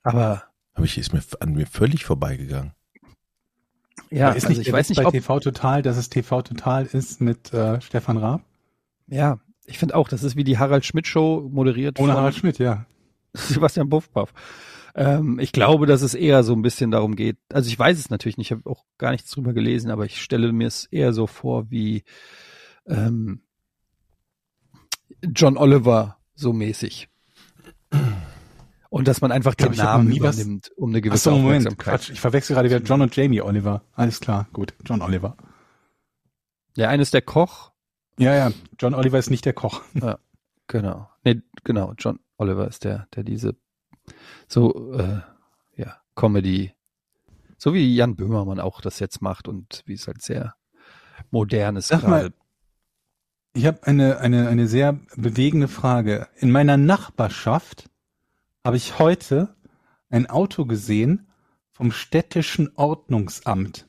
Aber Habe ich, ist mir an mir völlig vorbeigegangen. ja, ist also nicht ich weiß nicht, bei ob, TV Total, dass es TV Total ist mit äh, Stefan Raab? ja, ich finde auch, das ist wie die Harald Schmidt Show moderiert Ohne von Harald Schmidt, ja. Sebastian Puffpaff. Ähm, ich glaube, dass es eher so ein bisschen darum geht. Also ich weiß es natürlich nicht, ich habe auch gar nichts drüber gelesen, aber ich stelle mir es eher so vor wie ähm, John Oliver so mäßig. Und dass man einfach den Namen nie was- übernimmt, um eine Ach gewisse so, Moment. Quatsch, ich verwechsel gerade wieder John und Jamie Oliver. Alles klar, gut, John Oliver. Der eine ist der Koch, Ja, ja, John Oliver ist nicht der Koch. genau. Nee, genau, John Oliver ist der, der diese so äh, ja, Comedy, so wie Jan Böhmermann auch das jetzt macht und wie es halt sehr modern ist Sag mal, gerade. Ich habe eine, eine, eine sehr bewegende Frage. In meiner Nachbarschaft habe ich heute ein Auto gesehen vom städtischen Ordnungsamt.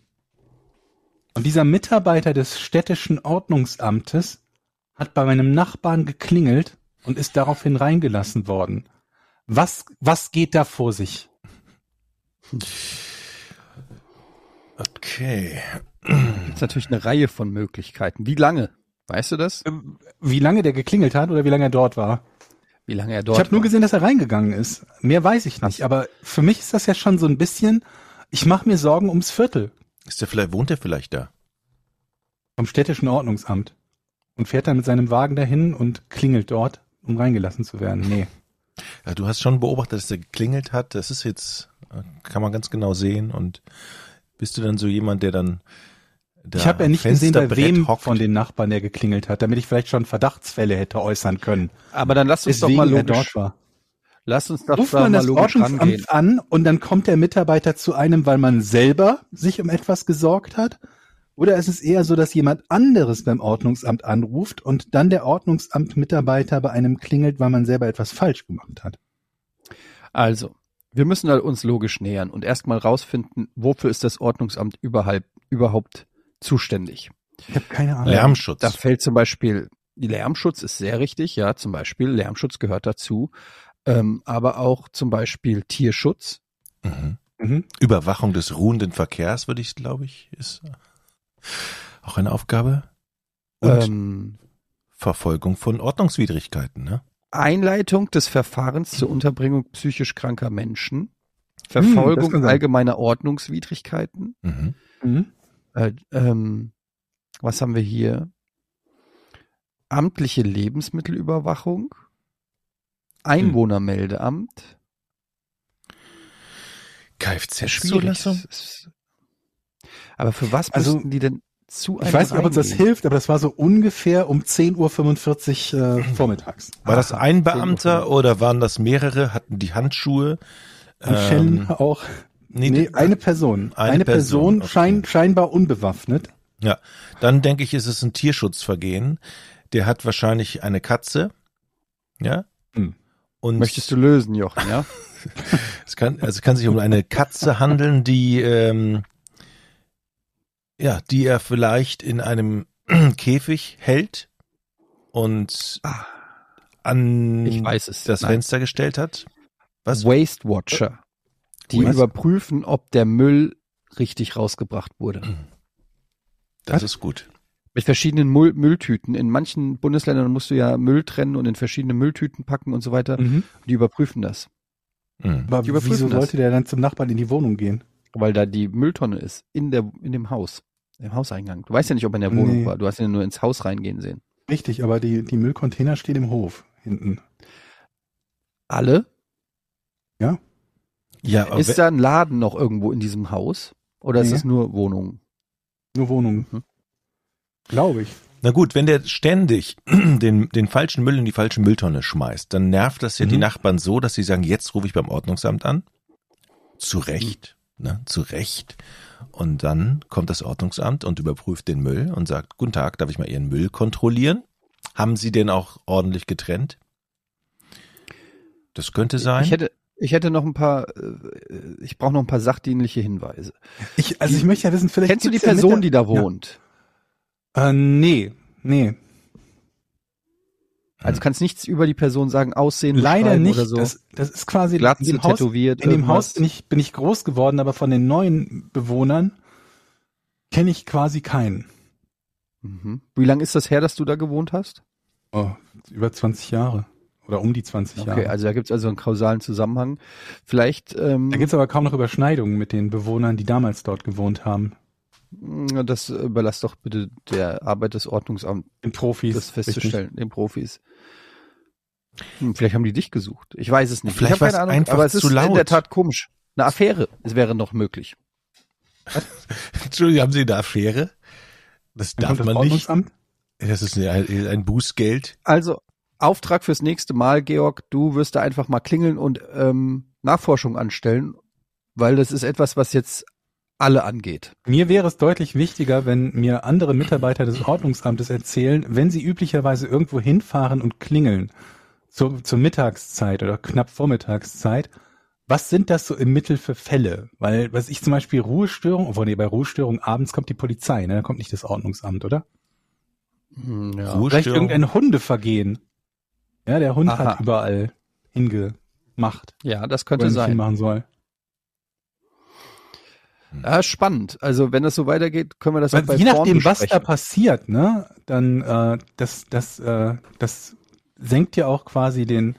Und dieser Mitarbeiter des städtischen Ordnungsamtes hat bei meinem Nachbarn geklingelt und ist daraufhin reingelassen worden. Was, was geht da vor sich? Okay. Gibt es natürlich eine Reihe von Möglichkeiten. Wie lange? Weißt du das? Ähm, Wie lange der geklingelt hat oder wie lange er dort war? Wie lange er dort ich habe nur gesehen, dass er reingegangen ist. Mehr weiß ich nicht. Aber für mich ist das ja schon so ein bisschen. Ich mache mir Sorgen ums Viertel Ist der vielleicht, wohnt der vielleicht da? vom städtischen Ordnungsamt und fährt dann mit seinem Wagen dahin und klingelt dort, um reingelassen zu werden. Nee. Ja, du hast schon beobachtet, dass er geklingelt hat. Das ist jetzt, kann man ganz genau sehen. Und bist du dann so jemand, der dann da ich habe ja nicht gesehen, bei wem hockt? von den Nachbarn der geklingelt hat, damit ich vielleicht schon Verdachtsfälle hätte äußern können. Aber dann lass uns doch Weswegen mal er logisch, dort war. Lass uns doch Ruft da man mal das logisch rangehen. Ordnungsamt an und dann kommt der Mitarbeiter zu einem, weil man selber sich um etwas gesorgt hat? Oder ist es eher so, dass jemand anderes beim Ordnungsamt anruft und dann der Ordnungsamt-Mitarbeiter bei einem klingelt, weil man selber etwas falsch gemacht hat? Also, wir müssen halt uns logisch nähern und erstmal rausfinden, wofür ist das Ordnungsamt überhaupt, überhaupt zuständig. Ich habe keine Ahnung. Lärmschutz. Da fällt zum Beispiel, Lärmschutz ist sehr richtig, ja, zum Beispiel Lärmschutz gehört dazu, ähm, aber auch zum Beispiel Tierschutz. Mhm. Mhm. Überwachung des ruhenden Verkehrs, würde ich, glaube ich, ist auch eine Aufgabe. Und Ähm, Verfolgung von Ordnungswidrigkeiten, ne? Einleitung des Verfahrens zur Unterbringung psychisch kranker Menschen, Hm, Verfolgung sein. allgemeiner Ordnungswidrigkeiten, Mhm. Mhm. äh, ähm, was haben wir hier? Amtliche Lebensmittelüberwachung, Einwohnermeldeamt, Kfz-Zulassung? Aber für was Also, müssten die denn zu Ich weiß nicht, ob uns das hilft, aber das war so ungefähr um 10.45 Uhr äh, vormittags. War das Aha, ein 10 Uhr Beamter oder waren das mehrere? Hatten die Handschuhe? Und Schellen Ähm, auch. nee, Nee, eine Person. eine Eine, Person, Person, okay. schein, scheinbar unbewaffnet. Ja, dann denke ich, ist es ein Tierschutzvergehen. Der hat wahrscheinlich eine Katze. Ja. Hm. Und Möchtest du lösen, Jochen, ja? es kann, also es kann sich um eine Katze handeln, die, ähm, ja, die er vielleicht in einem Käfig hält und Ah, an Ich weiß es. das Nein. Fenster gestellt hat. Was? Waste Watcher. Die Was? überprüfen, ob der Müll richtig rausgebracht wurde. Das ist gut. Mit verschiedenen Müll Mülltüten. In manchen Bundesländern musst du ja Müll trennen und in verschiedene Mülltüten packen und so weiter. Die überprüfen das. Mhm. Aber Die überprüfen wieso das. sollte der dann zum Nachbarn in die Wohnung gehen? Weil da die Mülltonne ist. In der, in dem Haus. Im Hauseingang. Du weißt ja nicht, ob er in der Wohnung Nee. war. Du hast ihn nur ins Haus reingehen sehen. Richtig, aber die, die Müllcontainer stehen im Hof hinten. Alle? Ja, aber Ist da ein Laden noch irgendwo in diesem Haus? Oder ist Nee. das nur Wohnungen? Nur Wohnungen. Mhm. Glaube ich. Na gut, wenn der ständig den, den falschen Müll in die falsche Mülltonne schmeißt, dann nervt das ja die Mhm. Nachbarn so, dass sie sagen, jetzt rufe ich beim Ordnungsamt an. Zu Recht, ne, zu Recht. Und dann kommt das Ordnungsamt und überprüft den Müll und sagt, guten Tag, darf ich mal Ihren Müll kontrollieren? Haben Sie den auch ordentlich getrennt? Das könnte sein. Ich hätte, ich hätte noch ein paar, äh, ich brauche noch ein paar sachdienliche Hinweise. Ich, also ich möchte ja wissen, vielleicht Kennst du die gibt's ja Person, mit die da wohnt? Äh, nee, nee. Also kannst nichts über die Person sagen, Aussehen, Leider nicht. oder so. Das, das ist quasi Glatze, in dem Haus, tätowiert, in dem. Haus bin ich, bin ich groß geworden, aber von den neuen Bewohnern kenne ich quasi keinen. Mhm. Wie lange ist das her, dass du da gewohnt hast? Oh, über 20 Jahre. Oder um die 20 Okay, Jahre. also da gibt es also einen kausalen Zusammenhang. Vielleicht, ähm, Da gibt es aber kaum noch Überschneidungen mit den Bewohnern, die damals dort gewohnt haben. Das überlass doch bitte der Arbeit des Ordnungsamts, Den Profis. das festzustellen, den Profis. Hm, vielleicht haben die dich gesucht. Ich weiß es nicht. Vielleicht ich habe war es keine Ahnung, einfach aber es zu ist in laut. der Tat komisch. Eine Affäre, es wäre noch möglich. Entschuldigung, haben Sie eine Affäre? Das Dann darf das man nicht. Ordnungsamt. Das ist ein, ein Bußgeld. Also Auftrag fürs nächste Mal, Georg, du wirst da einfach mal klingeln und ähm, Nachforschung anstellen, weil das ist etwas, was jetzt alle angeht. Mir wäre es deutlich wichtiger, wenn mir andere Mitarbeiter des Ordnungsamtes erzählen, wenn sie üblicherweise irgendwo hinfahren und klingeln, zur, zur Mittagszeit oder knapp Vormittagszeit, was sind das so im Mittel für Fälle? Weil, was ich zum Beispiel Ruhestörung, obwohl nee, bei Ruhestörung abends kommt die Polizei, ne? Da kommt nicht das Ordnungsamt, oder? Hm, ja. Vielleicht Ruhestörung. irgendein Hundevergehen. Ja, der Hund Aha. hat überall hingemacht, ja, das könnte sein. hinmachen soll. Ja, spannend. Also wenn das so weitergeht, können wir das auch Weil bei je Form nachdem, was da besprechen. passiert, ne, dann äh, das, das, äh, das senkt ja auch quasi den,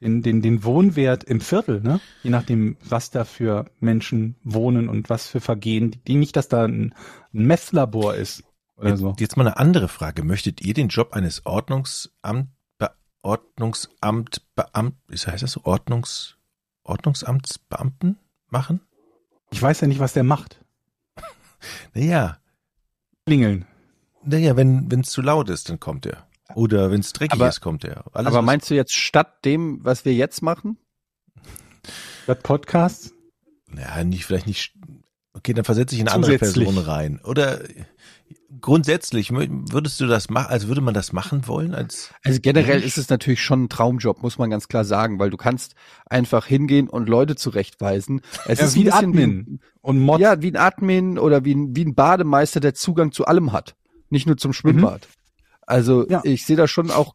den, den, den Wohnwert im Viertel, ne? Je nachdem, was da für Menschen wohnen und was für Vergehen, die nicht, dass da ein, ein Messlabor ist oder Jetzt, so. jetzt mal eine andere Frage. Möchtet ihr den Job eines Ordnungsamt, Be Ordnungsamt, Beamt, wie heißt das so? Ordnungs, Ordnungsamtsbeamten machen? Ich weiß ja nicht, was der macht. Naja, Klingeln. naja, wenn es zu laut ist, dann kommt er. Oder wenn es dreckig Aber- ist, kommt er. Alles, Aber meinst du jetzt statt dem, was wir jetzt machen? Das Podcast? Ja, nicht, vielleicht nicht. Okay, dann versetze ich eine andere. Person rein. Oder grundsätzlich würdest du das machen, also würde man das machen wollen als Also generell Mensch? ist es natürlich schon ein Traumjob, muss man ganz klar sagen, weil du kannst einfach hingehen und Leute zurechtweisen. Es Ja, ist wie ein Admin und Mod. Wie, ja, wie ein Admin oder wie ein, wie ein Bademeister, der Zugang zu allem hat. Nicht nur zum Schwimmbad. Also Ja. ich sehe da schon auch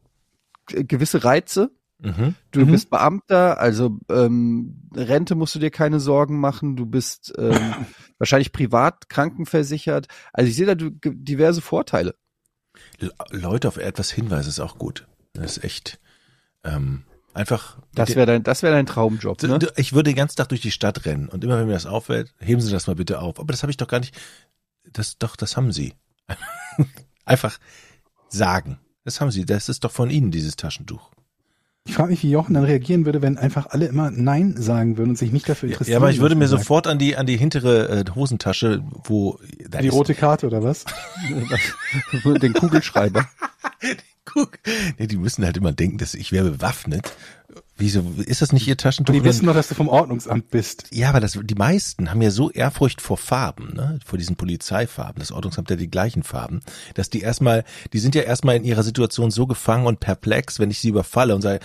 gewisse Reize. Mhm. Du Mhm. bist Beamter, also ähm, Rente musst du dir keine Sorgen machen. Du bist ähm, wahrscheinlich privat krankenversichert. Also ich sehe da diverse Vorteile. Le- Leute auf etwas hinweisen ist auch gut. Das ist echt ähm, einfach. Das wäre dein, das wäre dein Traumjob. Ne? Ich würde den ganzen Tag durch die Stadt rennen und immer wenn mir das auffällt, heben Sie das mal bitte auf. Aber das habe ich doch gar nicht. Das doch, das haben Sie. Einfach sagen. Das haben Sie. Das ist doch von Ihnen dieses Taschentuch. Ich frage mich, wie Jochen dann reagieren würde, wenn einfach alle immer Nein sagen würden und sich nicht dafür interessieren. ja, aber ich würde mir sagt. sofort an die an die hintere äh, Hosentasche, wo da Die ist- rote Karte oder was? Den Kugelschreiber. Nee, die müssen halt immer denken, dass ich wäre bewaffnet. Wieso ist das nicht ihr Taschentuch? Die wissen doch, dass du vom Ordnungsamt bist. Ja, aber das, die meisten haben ja so Ehrfurcht vor Farben, ne? vor diesen Polizeifarben. Das Ordnungsamt hat ja die gleichen Farben, dass die erstmal, die sind ja erstmal in ihrer Situation so gefangen und perplex, wenn ich sie überfalle und sage,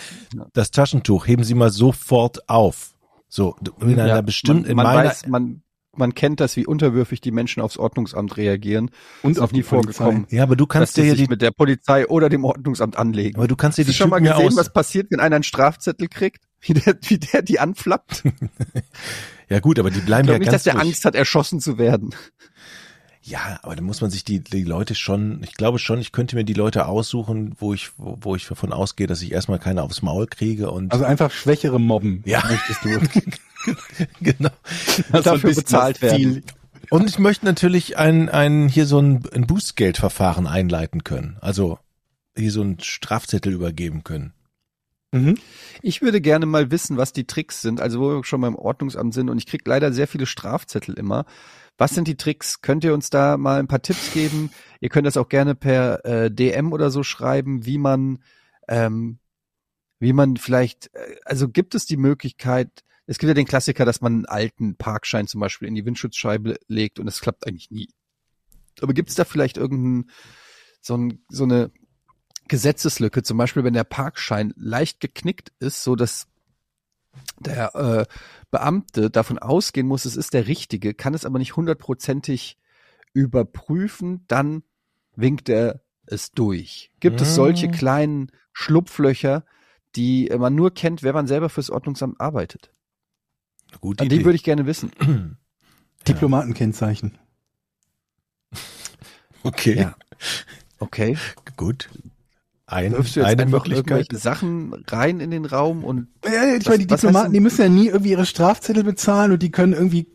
das Taschentuch heben Sie mal sofort auf. So, in einer Ja, bestimmten, man, in man meiner, weiß, man, man kennt das, wie unterwürfig die Menschen aufs Ordnungsamt reagieren. Und auf die vorgekommen. ja, aber du kannst dir ja die, mit der Polizei oder dem Ordnungsamt anlegen. aber du kannst dir Hast die du schon mal gesehen, aus, was passiert, wenn einer einen Strafzettel kriegt? Wie der, wie der die anflappt? ja gut, aber die Ich bleiben glaube ja nicht, ganz dass der ruhig. Angst hat, erschossen zu werden. Ja, aber da muss man sich die, die Leute schon, ich glaube schon, ich könnte mir die Leute aussuchen, wo ich, wo, wo ich davon ausgehe, dass ich erstmal keine aufs Maul kriege und Also einfach schwächere Mobben. Ja. Möchtest du. genau. Das Dafür bezahlt werden. Und ich möchte natürlich ein, ein hier so ein, ein Bußgeldverfahren einleiten können. Also hier so einen Strafzettel übergeben können. Mhm. Ich würde gerne mal wissen, was die Tricks sind, also wo wir schon beim Ordnungsamt sind und ich krieg leider sehr viele Strafzettel immer. Was sind die Tricks? Könnt ihr uns da mal ein paar Tipps geben? Ihr könnt das auch gerne per äh, DM oder so schreiben, wie man, ähm, wie man vielleicht, äh, also gibt es die Möglichkeit, es gibt ja den Klassiker, dass man einen alten Parkschein zum Beispiel in die Windschutzscheibe legt und es klappt eigentlich nie. Aber gibt es da vielleicht irgendein, so, ein, so eine Gesetzeslücke, zum Beispiel wenn der Parkschein leicht geknickt ist, so dass der äh, Beamte davon ausgehen muss, es ist der richtige, kann es aber nicht hundertprozentig überprüfen, dann winkt er es durch. Gibt es solche Mm. kleinen Schlupflöcher, die man nur kennt, wenn man selber fürs Ordnungsamt arbeitet? Gute An die würde ich gerne wissen. Diplomatenkennzeichen. okay, Ja. Okay. gut. Ein, Wirfst du jetzt eine einfach irgendwelche Sachen rein in den Raum und Ja, ich Was- meine, die Diplomaten, die müssen ja nie irgendwie ihre Strafzettel bezahlen und die können irgendwie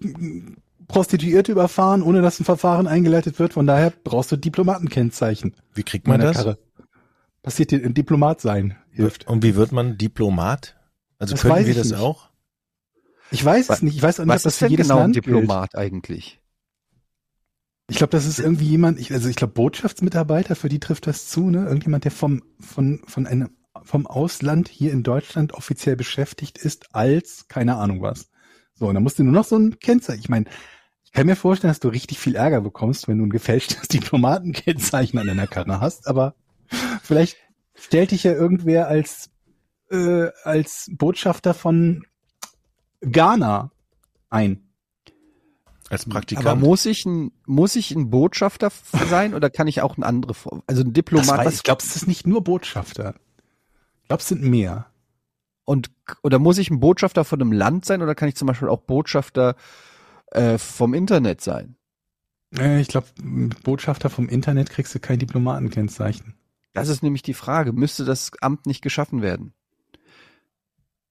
Prostituierte überfahren, ohne dass ein Verfahren eingeleitet wird. Von daher brauchst du Diplomatenkennzeichen. Wie kriegt man das? Karre. Passiert dir, ein Diplomat sein hilft. Und wie wird man Diplomat? Also Das können wir das nicht. auch? Ich weiß es nicht. Ich weiß auch nicht, was ob das ist für denn jedes genau ein Land gilt. Diplomat eigentlich? Ich glaube, das ist irgendwie jemand, ich, also ich glaube Botschaftsmitarbeiter, für die trifft das zu, ne? Irgendjemand, der vom, von, von einem, vom Ausland hier in Deutschland offiziell beschäftigt ist als, keine Ahnung was. So, und dann musst du nur noch so ein Kennzeichen. Ich meine, ich kann mir vorstellen, dass du richtig viel Ärger bekommst, wenn du ein gefälschtes Diplomatenkennzeichen an deiner Karre hast, aber vielleicht stellt dich ja irgendwer als, äh, als Botschafter von Ghana ein. Als Praktikant? Aber muss ich ein, muss ich ein Botschafter sein oder kann ich auch ein andere, Form- also ein Diplomat, ich glaube, es ist nicht nur Botschafter. Ich glaube, es sind mehr. und, oder muss ich ein Botschafter von einem Land sein oder kann ich zum Beispiel auch Botschafter äh, vom Internet sein? Äh, Ich glaube, Botschafter vom Internet kriegst du kein Diplomatenkennzeichen. Das ist nämlich die Frage. Müsste das Amt nicht geschaffen werden?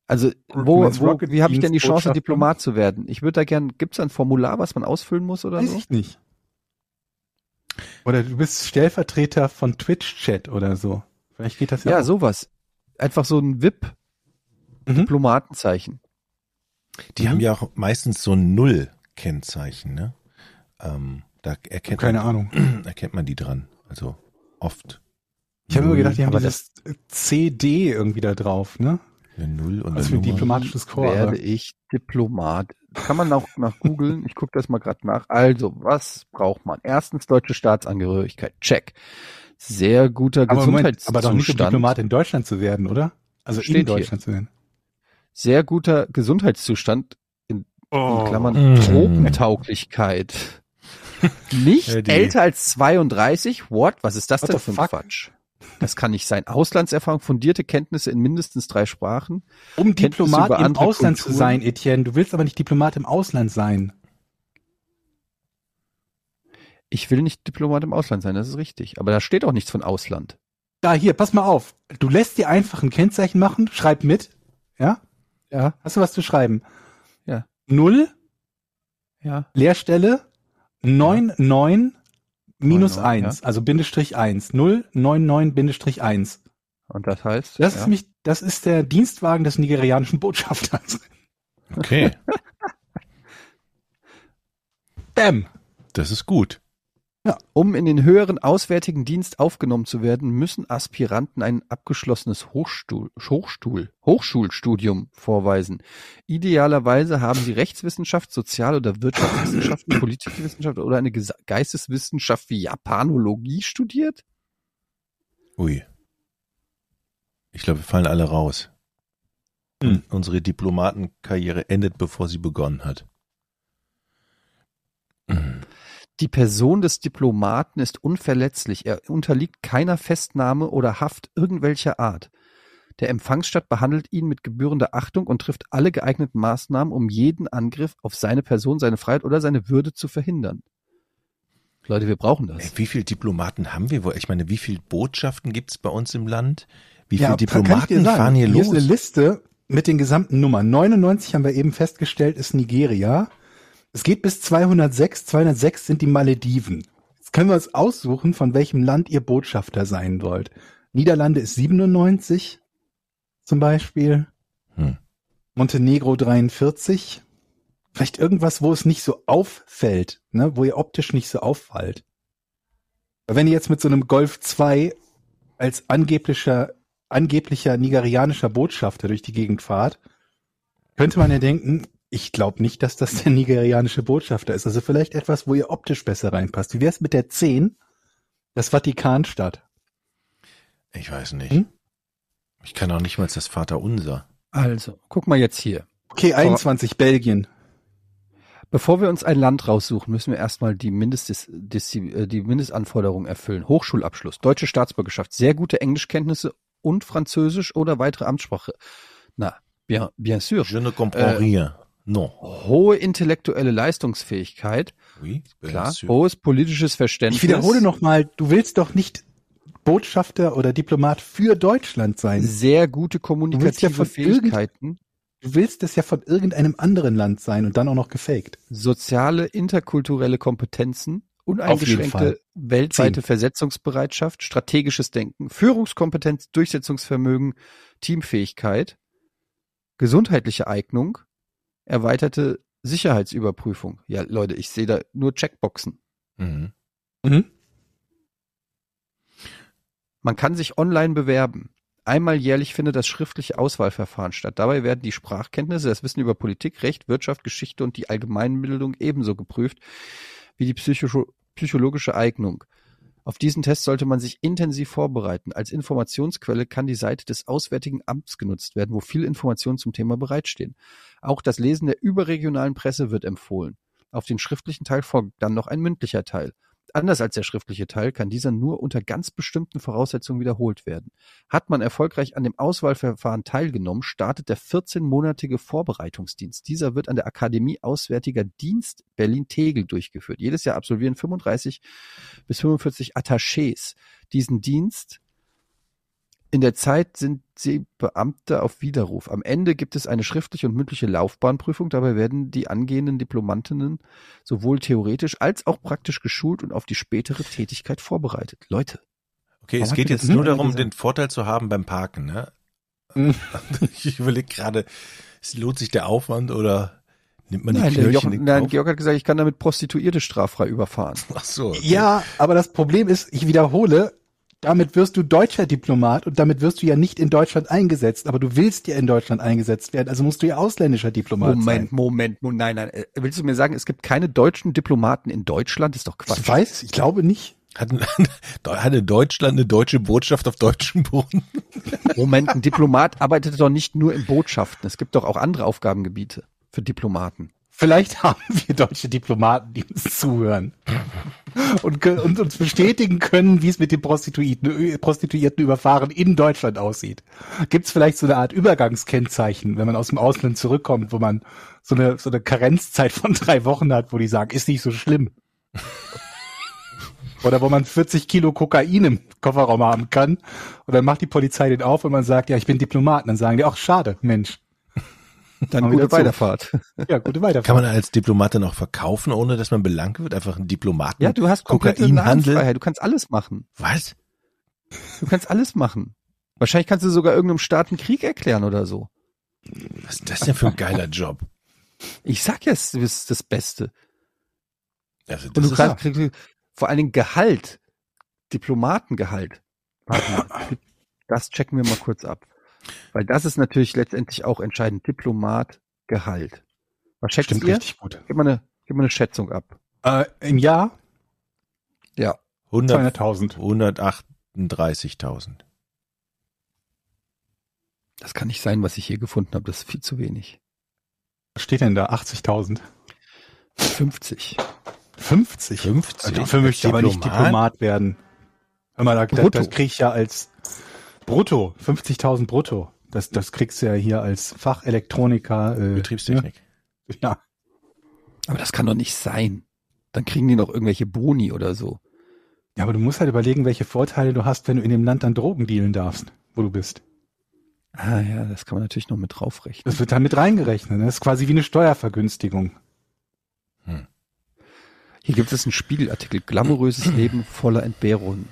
Also, wo, wo wie habe ich denn die Chance? Diplomat zu werden? Ich würde da gern, gibt's da ein Formular, was man ausfüllen muss oder Weiß so? ich nicht. Oder du bist Stellvertreter von Twitch-Chat oder so. Vielleicht geht das ja. Ja, auch. sowas. Einfach so ein Mhm. VIP-Diplomatenzeichen. Die Mhm. haben ja auch meistens so ein Null-Kennzeichen, ne? Ähm, da erkennt Keine man, Ahnung. erkennt man die dran. Also oft. Ich habe immer gedacht, die haben aber dieses CD irgendwie da drauf, ne? Eine Null und Also für Nummer. diplomatisches Korps. Werde aber- ich Diplomat. Kann man auch nach googeln. Ich gucke das mal gerade nach. Also, was braucht man? Erstens deutsche Staatsangehörigkeit. Check. Sehr guter Aber, Moment, Gesundheitszustand. aber doch nicht um Diplomat in Deutschland zu werden, oder? Also Steht in hier. Deutschland zu werden. Sehr guter Gesundheitszustand. In Klammern Mm. Tropentauglichkeit. Nicht die- älter als 32? What? Was ist das What denn für ein? Quatsch? Das kann nicht sein. Auslandserfahrung, fundierte Kenntnisse in mindestens drei Sprachen. Um Kenntnisse Diplomat im Ausland zu Kulturen? sein, Etienne. Du willst aber nicht Diplomat im Ausland sein. Ich will nicht Diplomat im Ausland sein, das ist richtig. Aber da steht auch nichts von Ausland. Da, hier, pass mal auf. Du lässt dir einfach ein Kennzeichen machen, schreib mit. Ja? Ja, Hast du was zu schreiben? Ja. Null, ja. Leerstelle, 99 minus 99, 1, also Bindestrich 1. 0, 99 Bindestrich 1. Und das heißt? Das ja. ist mich, das ist der Dienstwagen des nigerianischen Botschafters. Okay, Bam. das ist gut. Um in den höheren Auswärtigen Dienst aufgenommen zu werden, müssen Aspiranten ein abgeschlossenes Hochstuhl, Hochstuhl, Hochschulstudium vorweisen. Idealerweise haben sie Rechtswissenschaft, Sozial- oder Wirtschaftswissenschaften, Politikwissenschaft oder eine Geisteswissenschaft wie Japanologie studiert? Ui. Ich glaube, wir fallen alle raus. Hm. Unsere Diplomatenkarriere endet, bevor sie begonnen hat. Hm. Die Person des Diplomaten ist unverletzlich. Er unterliegt keiner Festnahme oder Haft irgendwelcher Art. Der Empfangsstaat behandelt ihn mit gebührender Achtung und trifft alle geeigneten Maßnahmen, um jeden Angriff auf seine Person, seine Freiheit oder seine Würde zu verhindern. Leute, wir brauchen Ey, das. wie viele Diplomaten haben wir wohl? Ich meine, wie viele Botschaften gibt es bei uns im Land? Wie Ja, viele dir Diplomaten sagen. fahren hier Hier ist eine los? Liste mit den gesamten Nummern. 99 haben wir eben festgestellt, ist Nigeria. Es geht bis 206. 206 sind die Malediven. Jetzt können wir uns aussuchen, von welchem Land ihr Botschafter sein wollt. Niederlande ist 97. zum Beispiel. Hm. Montenegro 43. Vielleicht irgendwas, wo es nicht so auffällt, ne? wo ihr optisch nicht so auffällt. Wenn ihr jetzt mit so einem Golf 2 als angeblicher, angeblicher nigerianischer Botschafter durch die Gegend fahrt, könnte man ja denken, ich glaube nicht, dass das der nigerianische Botschafter ist. Also vielleicht etwas, wo ihr optisch besser reinpasst. Wie wär's mit der 10? Das Vatikanstadt. Ich weiß nicht. Hm? Ich kann auch nicht mal das Vaterunser. Also, guck mal jetzt hier. Okay, 21, Belgien. Bevor wir uns ein Land raussuchen, müssen wir erstmal die, Mindest, die, die Mindestanforderungen erfüllen. Hochschulabschluss, deutsche Staatsbürgerschaft, sehr gute Englischkenntnisse und Französisch oder weitere Amtssprache. Na, bien, bien sûr. Je ne comprends Äh, Non. Hohe intellektuelle Leistungsfähigkeit, Oui, klar. sûr. Hohes politisches Verständnis. Ich wiederhole nochmal, du willst doch nicht Botschafter oder Diplomat für Deutschland sein. Sehr gute ja kommunikative von Fähigkeiten, Du willst es ja von irgendeinem anderen Land sein und dann auch noch gefaked. soziale, interkulturelle Kompetenzen, uneingeschränkte weltweite Zehn. Versetzungsbereitschaft, strategisches Denken, Führungskompetenz, Durchsetzungsvermögen, Teamfähigkeit, gesundheitliche Eignung, erweiterte Sicherheitsüberprüfung. Ja, Leute, ich sehe da nur Checkboxen. Mhm. Mhm. Man kann sich online bewerben. Einmal jährlich findet das schriftliche Auswahlverfahren statt. Dabei werden die Sprachkenntnisse, das Wissen über Politik, Recht, Wirtschaft, Geschichte und die Allgemeinbildung ebenso geprüft wie die psycho psychologische Eignung. Auf diesen Test sollte man sich intensiv vorbereiten. Als Informationsquelle kann die Seite des Auswärtigen Amts genutzt werden, wo viele Informationen zum Thema bereitstehen. Auch das Lesen der überregionalen Presse wird empfohlen. Auf den schriftlichen Teil folgt dann noch ein mündlicher Teil. Anders als der schriftliche Teil kann dieser nur unter ganz bestimmten Voraussetzungen wiederholt werden. Hat man erfolgreich an dem Auswahlverfahren teilgenommen, startet der 14-monatige Vorbereitungsdienst. Dieser wird an der Akademie Auswärtiger Dienst Berlin-Tegel durchgeführt. Jedes Jahr absolvieren 35 bis 45 Attachés diesen Dienst. In der Zeit sind sie Beamte auf Widerruf. Am Ende gibt es eine schriftliche und mündliche Laufbahnprüfung. Dabei werden die angehenden Diplomantinnen sowohl theoretisch als auch praktisch geschult und auf die spätere Tätigkeit vorbereitet. Leute, Okay, es geht jetzt nur darum, gesagt? den Vorteil zu haben beim Parken. Ne? Mhm. Ich überlege gerade, es lohnt sich der Aufwand oder nimmt man die nein, der Knöllchen Jochen, in nein? Georg hat gesagt, ich kann damit Prostituierte straffrei überfahren. Ach so. okay. Ja, aber das Problem ist, ich wiederhole, damit wirst du deutscher Diplomat und damit wirst du ja nicht in Deutschland eingesetzt, aber du willst ja in Deutschland eingesetzt werden, also musst du ja ausländischer Diplomat Moment, sein. Moment, Moment, nein, nein. Äh, Willst du mir sagen, es gibt keine deutschen Diplomaten in Deutschland? Das ist doch Quatsch. Ich weiß, ich glaube nicht. Hat, hatte Deutschland eine deutsche Botschaft auf deutschem Boden? Moment, ein Diplomat arbeitet doch nicht nur in Botschaften. Es gibt doch auch andere Aufgabengebiete für Diplomaten. Vielleicht haben wir deutsche Diplomaten, die uns zuhören und, und uns bestätigen können, wie es mit den Prostituierten, Prostituierten überfahren in Deutschland aussieht. Gibt es vielleicht so eine Art Übergangskennzeichen, wenn man aus dem Ausland zurückkommt, wo man so eine, so eine Karenzzeit von drei Wochen hat, wo die sagen, ist nicht so schlimm. Oder wo man 40 Kilo Kokain im Kofferraum haben kann und dann macht die Polizei den auf und man sagt, ja, ich bin Diplomat. Und dann sagen die, ach schade, Mensch. Dann gute. Weiterfahrt. Ja, gute Weiterfahrt. Kann man als Diplomat dann auch verkaufen, ohne dass man belangt wird? Einfach ein Diplomaten? Ja, du hast komplette Kokainhandel? Du kannst alles machen. Was? Du kannst alles machen. Wahrscheinlich kannst du sogar irgendeinem Staat einen Krieg erklären oder so. Was ist das denn für ein geiler Job? Ich sag ja, es ist das Beste. Also Und das du ist, kannst, kriegst vor allen Dingen Gehalt. Diplomatengehalt. Warte mal. Das checken wir mal kurz ab. Weil das ist natürlich letztendlich auch entscheidend. Diplomat, Gehalt. Was schätzt Stimmt ihr? richtig gut. Gib mal eine, gib mal eine Schätzung ab. Äh, Im Jahr Ja. 100 200.000. 138.000. Das kann nicht sein, was ich hier gefunden habe. Das ist viel zu wenig. Was steht denn da? 80.000? 50. 50? 50? Also dafür möchte ich aber nicht Diplomat? Werden. Hör mal, da, das, Brutto. das krieg ich ja als brutto. 50.000 brutto. Das, das kriegst du ja hier als Fachelektroniker. Äh, Betriebstechnik. Ja. Aber das kann doch nicht sein. Dann kriegen die noch irgendwelche Boni oder so. ja, aber du musst halt überlegen, welche Vorteile du hast, wenn du in dem Land dann Drogen dealen darfst, wo du bist. Ah ja, das kann man natürlich noch mit draufrechnen. Das wird dann mit reingerechnet. ne? Das ist quasi wie eine Steuervergünstigung. Hier gibt es einen Spiegelartikel. Glamouröses Leben voller Entbehrungen.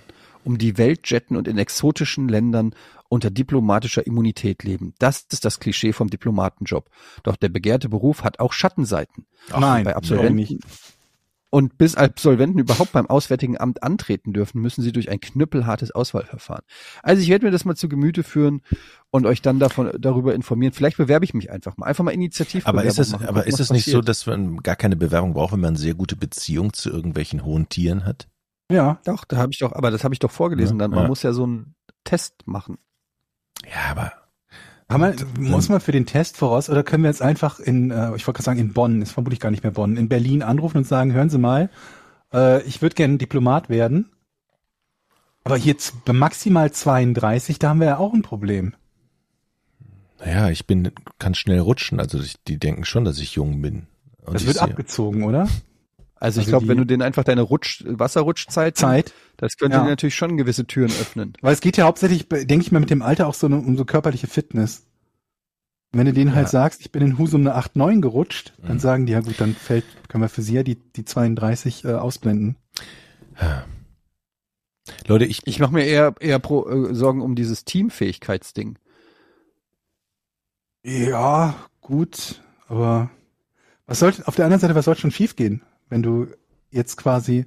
Um die Welt jetten und in exotischen Ländern unter diplomatischer Immunität leben. Das ist das Klischee vom Diplomatenjob. Doch der begehrte Beruf hat auch Schattenseiten. Nein, bei Absolventen nicht. und bis Absolventen überhaupt beim Auswärtigen Amt antreten dürfen, müssen sie durch ein knüppelhartes Auswahlverfahren. Also ich werde mir das mal zu Gemüte führen und euch dann davon darüber informieren. Vielleicht bewerbe ich mich einfach mal. Einfach mal initiativ. Aber ist es, machen, aber ist es nicht so, passiert. dass man gar keine Bewerbung braucht, wenn man eine sehr gute Beziehung zu irgendwelchen hohen Tieren hat? Ja. Doch, da habe ich doch, aber das habe ich doch vorgelesen. Dann man Ja. muss ja so einen Test machen. Ja, aber Haben wir, muss man für den Test voraus oder können wir jetzt einfach in, äh, ich wollte gerade sagen in Bonn, ist vermutlich gar nicht mehr Bonn, in Berlin anrufen und sagen, hören Sie mal, äh, ich würde gerne Diplomat werden, aber jetzt bei maximal 32, da haben wir ja auch ein Problem. naja, ich bin, kann schnell rutschen. Also ich, die denken schon, dass ich jung bin. Und Das wird sehe- abgezogen, oder? Also, ich Also glaube, die- wenn du denen einfach deine Rutsch, Wasserrutschzeit, Zeit. das könnte Ja. dir natürlich schon gewisse Türen öffnen. Weil es geht ja hauptsächlich, denke ich mal, mit dem Alter auch so eine, um so körperliche Fitness. Und wenn du denen halt Ja. sagst, ich bin in Husum eine 8-9 gerutscht, dann Mhm. sagen die, ja gut, dann fällt, können wir für sie ja die, die 32 äh, ausblenden. Leute, ich, Ich mache mir eher, eher pro, äh, Sorgen um dieses Teamfähigkeitsding. Ja, gut, aber was sollte, auf der anderen Seite, was soll schon schiefgehen, wenn du jetzt quasi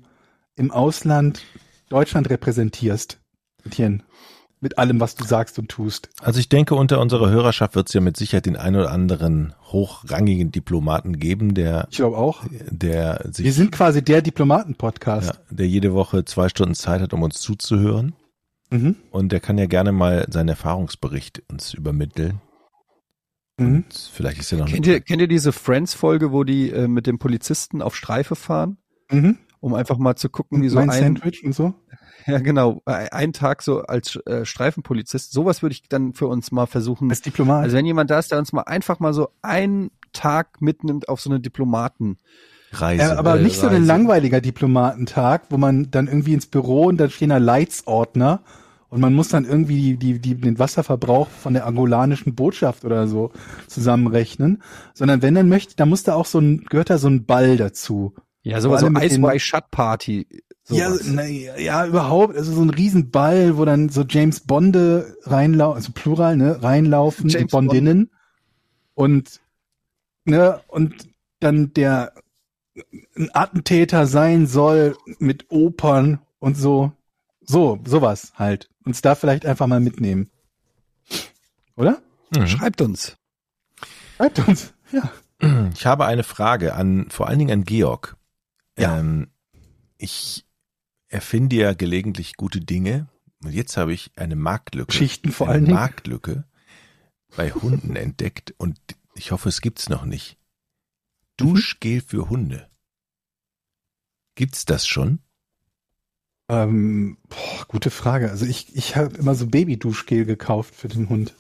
im Ausland Deutschland repräsentierst, Etienne, mit allem, was du sagst und tust. also ich denke, unter unserer Hörerschaft wird es ja mit Sicherheit den einen oder anderen hochrangigen Diplomaten geben, der, Ich glaube auch. der sich, Wir sind quasi der Diplomaten-Podcast. ja, der jede Woche zwei Stunden Zeit hat, um uns zuzuhören. Mhm. Und der kann ja gerne mal seinen Erfahrungsbericht uns übermitteln. Mhm. Vielleicht ist er noch Kennt ihr, kennt ihr diese Friends-Folge, wo die äh, mit dem Polizisten auf Streife fahren, Mhm. um einfach mal zu gucken, wie so ein, Sandwich und so. ja genau, äh, ein Tag so als äh, Streifenpolizist. Sowas würde ich dann für uns mal versuchen. Als Diplomat. Also wenn jemand da ist, der uns mal einfach mal so einen Tag mitnimmt auf so eine Diplomaten. Reise. Ja, aber äh, nicht so ein Reise. langweiliger Diplomatentag, wo man dann irgendwie ins Büro und da stehen da Leitsordner und man muss dann irgendwie die, die, die, den Wasserverbrauch von der angolanischen Botschaft oder so zusammenrechnen, sondern wenn dann möchte, da muss da auch so ein, gehört da so ein Ball dazu. Ja, sowas, sowas so Ice by Shut Party. Ja, na, ja, überhaupt, also so ein Riesenball, wo dann so James Bonde reinlaufen, also Plural, ne, reinlaufen, James Bondinnen und, ne, und dann der ein Attentäter sein soll mit Opern und so, so, sowas halt. Uns da vielleicht einfach mal mitnehmen. Oder? Mhm. Schreibt uns. Schreibt uns, ja. Ich habe eine Frage an, vor allen Dingen an Georg. Ja. Ähm, ich erfinde ja gelegentlich gute Dinge. Und jetzt habe ich eine Marktlücke. Geschichten vor eine allen Dingen. Marktlücke bei Hunden entdeckt und ich hoffe, es gibt's noch nicht. Duschgel für Hunde. Gibt's das schon? Ähm, boah, gute Frage. Also ich, ich habe immer so Babyduschgel gekauft für den Hund.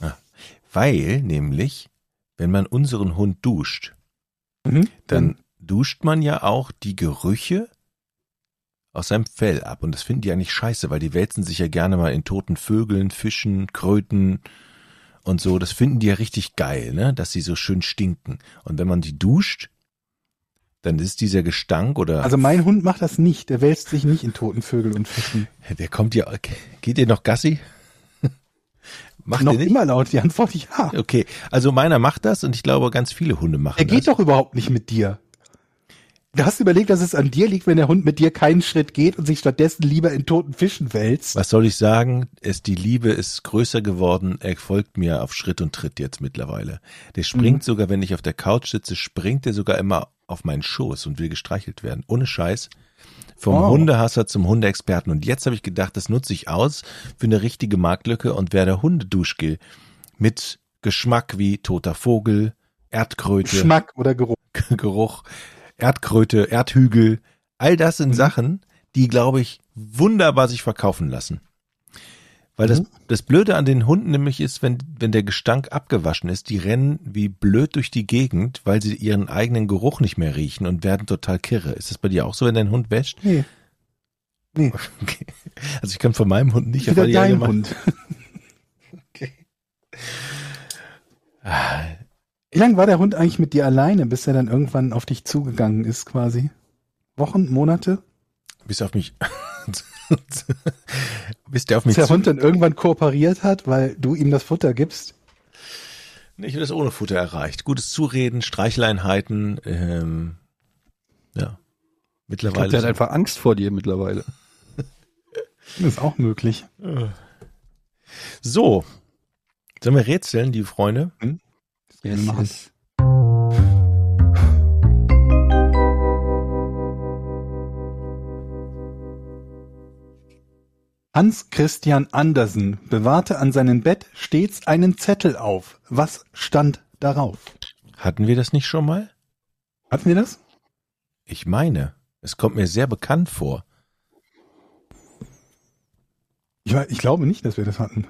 Weil nämlich, wenn man unseren Hund duscht, Mhm. dann duscht man ja auch die Gerüche aus seinem Fell ab. Und das finden die eigentlich scheiße, weil die wälzen sich ja gerne mal in toten Vögeln, Fischen, Kröten und so. Das finden die ja richtig geil, ne? Dass sie so schön stinken. Und wenn man die duscht, dann ist dieser Gestank oder Also mein Hund macht das nicht. Der wälzt sich nicht in toten Vögel und Fischen. der kommt ja, geht ihr noch Gassi? Macht Noch immer laut die Antwort ja. Okay, also meiner macht das und ich glaube, ganz viele Hunde machen Er das. geht doch überhaupt nicht mit dir. Du hast überlegt, dass es an dir liegt, wenn der Hund mit dir keinen Schritt geht und sich stattdessen lieber in toten Fischen wälzt. Was soll ich sagen? Es, die Liebe ist größer geworden. Er folgt mir auf Schritt und Tritt jetzt mittlerweile. Der springt Mhm. sogar, wenn ich auf der Couch sitze, springt er sogar immer auf meinen Schoß und will gestreichelt werden. Ohne Scheiß. Vom Oh. Hundehasser zum Hundeexperten. Und jetzt habe ich gedacht, das nutze ich aus für eine richtige Marktlücke und werde Hundeduschgel mit Geschmack wie toter Vogel, Erdkröte, Geschmack oder Geruch. Geruch, Erdkröte, Erdhügel, all das sind Mhm. Sachen, die, glaube ich, wunderbar sich verkaufen lassen. Weil das, Mhm. das Blöde an den Hunden nämlich ist, wenn, wenn der Gestank abgewaschen ist, die rennen wie blöd durch die Gegend, weil sie ihren eigenen Geruch nicht mehr riechen und werden total kirre. Ist das bei dir auch so, wenn dein Hund wäscht? Nee, Okay. Also ich kann von meinem Hund nicht die dein Hund. Ah, Wie lange war der Hund eigentlich mit dir alleine, bis er dann irgendwann auf dich zugegangen ist quasi? Wochen, Monate? Bis auf mich bis der auf mich Bis der zu, Hund dann irgendwann kooperiert hat, weil du ihm das Futter gibst. Ich habe das ohne Futter erreicht. Gutes Zureden, Streicheleinheiten, ähm, ja. Ich glaube, Mittlerweile. der hat einfach Angst vor dir mittlerweile. Das ist auch möglich. so. Sollen wir rätseln, die Freunde? Yes, machen. yes. Hans Christian Andersen bewahrte an seinem Bett stets einen Zettel auf. Was stand darauf? Hatten wir das nicht schon mal? Hatten wir das? Ich meine, es kommt mir sehr bekannt vor. Ich, ich glaube nicht, dass wir das hatten.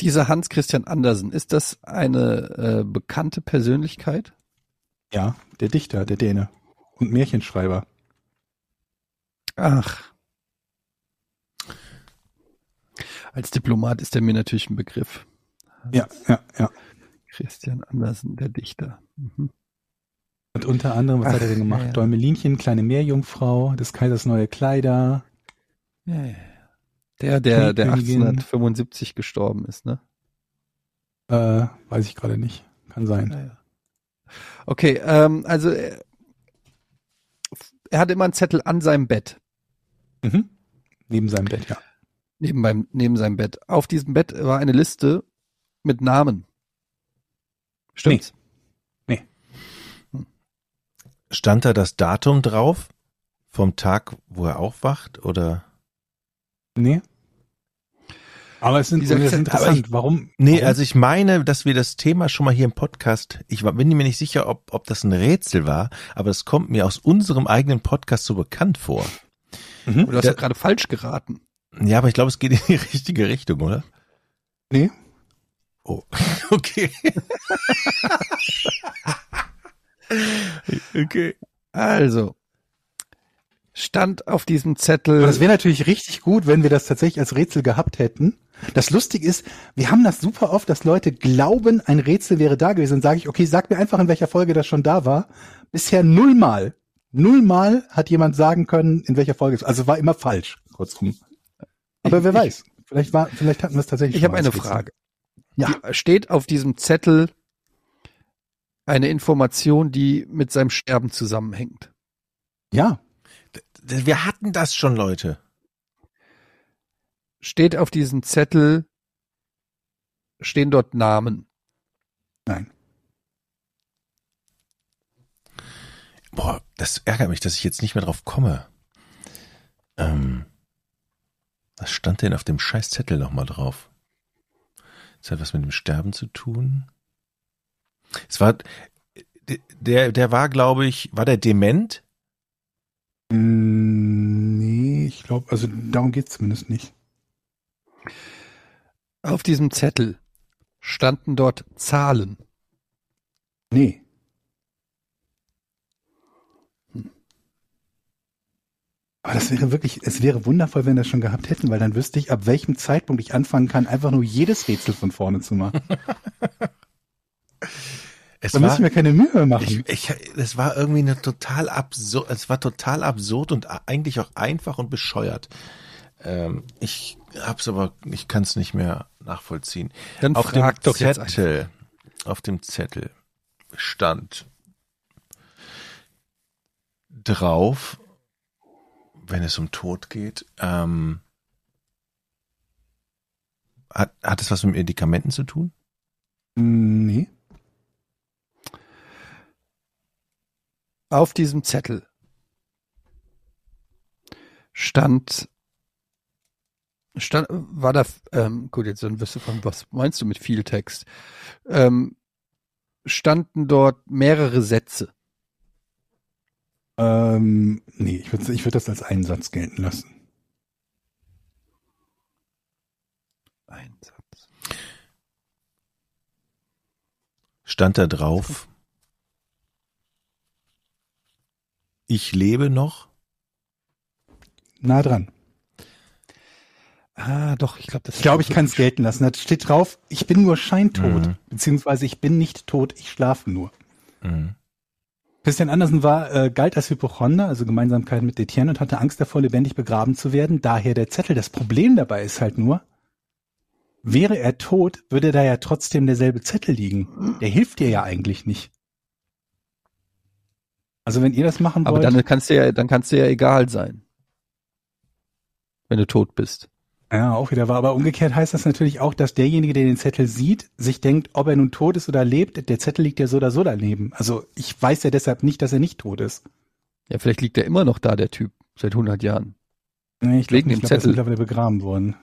Dieser Hans Christian Andersen, ist das eine äh, bekannte Persönlichkeit? Ja, der Dichter, der Däne und Märchenschreiber. Ach. Als Diplomat ist er mir natürlich ein Begriff. Ja, ja, ja. Christian Andersen, der Dichter. Mhm. Und unter anderem, was Ach, hat er denn gemacht? ja. Däumelinchen, kleine Meerjungfrau, des Kaisers neue Kleider. Ja, ja. Der, der, der Schneekönigin. 1875 gestorben ist, ne? Äh, weiß ich gerade nicht. Kann sein. Ja, ja. Okay, ähm, also er, er hatte immer einen Zettel an seinem Bett, Mhm. Neben seinem Bett, ja. neben, beim, neben seinem Bett. Auf diesem Bett war eine Liste mit Namen. Stimmt's? Stand da das Datum drauf? Vom Tag, wo er aufwacht? Oder? Nee. Aber es sind, das Zettel- interessant. Warum? Nee, warum? also ich meine, dass wir das Thema schon mal hier im Podcast, ich bin mir nicht sicher, ob, ob das ein Rätsel war, aber es kommt mir aus unserem eigenen Podcast so bekannt vor. Mhm. Du hast ja gerade falsch geraten. Ja, aber ich glaube, es geht in die richtige Richtung, oder? Nee. Oh, okay. okay. Also, stand auf diesem Zettel. Aber das wäre natürlich richtig gut, wenn wir das tatsächlich als Rätsel gehabt hätten. Das Lustige ist, wir haben das super oft, dass Leute glauben, ein Rätsel wäre da gewesen. Dann sage ich, okay, sag mir einfach, in welcher Folge das schon da war. Bisher nullmal, nullmal hat jemand sagen können, in welcher Folge es Also war immer falsch, kurzum. Aber wer Ich- weiß, vielleicht war, vielleicht hatten wir es tatsächlich ich habe eine. Frage. Ja. Die- Steht auf diesem Zettel eine Information, die mit seinem Sterben zusammenhängt? Ja, Wir hatten das schon, Leute. Steht auf diesem Zettel, stehen dort Namen? nein. Boah, das ärgert mich, dass ich jetzt nicht mehr drauf komme. Ähm, was stand denn auf dem scheiß Zettel nochmal drauf? Das hat was mit dem Sterben zu tun. Es war, der, der war, glaube ich, war der dement? Mm, Nee, ich glaube, also darum geht's zumindest nicht. Auf diesem Zettel standen dort Zahlen. Nee. Aber das wäre wirklich, es wäre wundervoll, wenn wir das schon gehabt hätten, weil dann wüsste ich, ab welchem Zeitpunkt ich anfangen kann, einfach nur jedes Rätsel von vorne zu machen. Es Da müssen wir keine Mühe machen. ich, ich, es war irgendwie eine total absurd, es war total absurd und eigentlich auch einfach und bescheuert. Ähm, ich hab's aber, ich kann es nicht mehr nachvollziehen. Dann auf dem doch. Zettel, auf dem Zettel stand drauf, wenn es um Tod geht, ähm, hat, hat es was mit Medikamenten zu tun? Nee. Auf diesem Zettel stand, stand, war da, ähm, gut, jetzt dann wirst du fragen, was meinst du mit viel Text? Ähm, standen dort mehrere Sätze. Ähm, nee, ich würde ich würd das als einen Satz gelten lassen. Ein Satz. Stand da drauf, ich lebe noch? Nah dran. Ah, doch, ich glaube, das Ich glaube, ich kann es gelten lassen. Da steht drauf, ich bin nur scheintot, Mhm. beziehungsweise ich bin nicht tot, ich schlafe nur. Mhm. Christian Andersen war, äh, galt als Hypochonder, also Gemeinsamkeit mit Etienne und hatte Angst davor, lebendig begraben zu werden. Daher der Zettel. Das Problem dabei ist halt nur, wäre er tot, würde da ja trotzdem derselbe Zettel liegen. Der hilft dir ja eigentlich nicht. Also wenn ihr das machen Aber wollt. dann kannst du ja, dann kannst du ja egal sein. Wenn du tot bist. Ja, auch wieder wahr. Aber umgekehrt heißt das natürlich auch, dass derjenige, der den Zettel sieht, sich denkt, ob er nun tot ist oder lebt, der Zettel liegt ja so oder so daneben. Also ich weiß ja deshalb nicht, dass er nicht tot ist. Ja, vielleicht liegt er immer noch da, der Typ, seit 100 Jahren. Nee, ich glaube glaub, er ist mittlerweile begraben worden.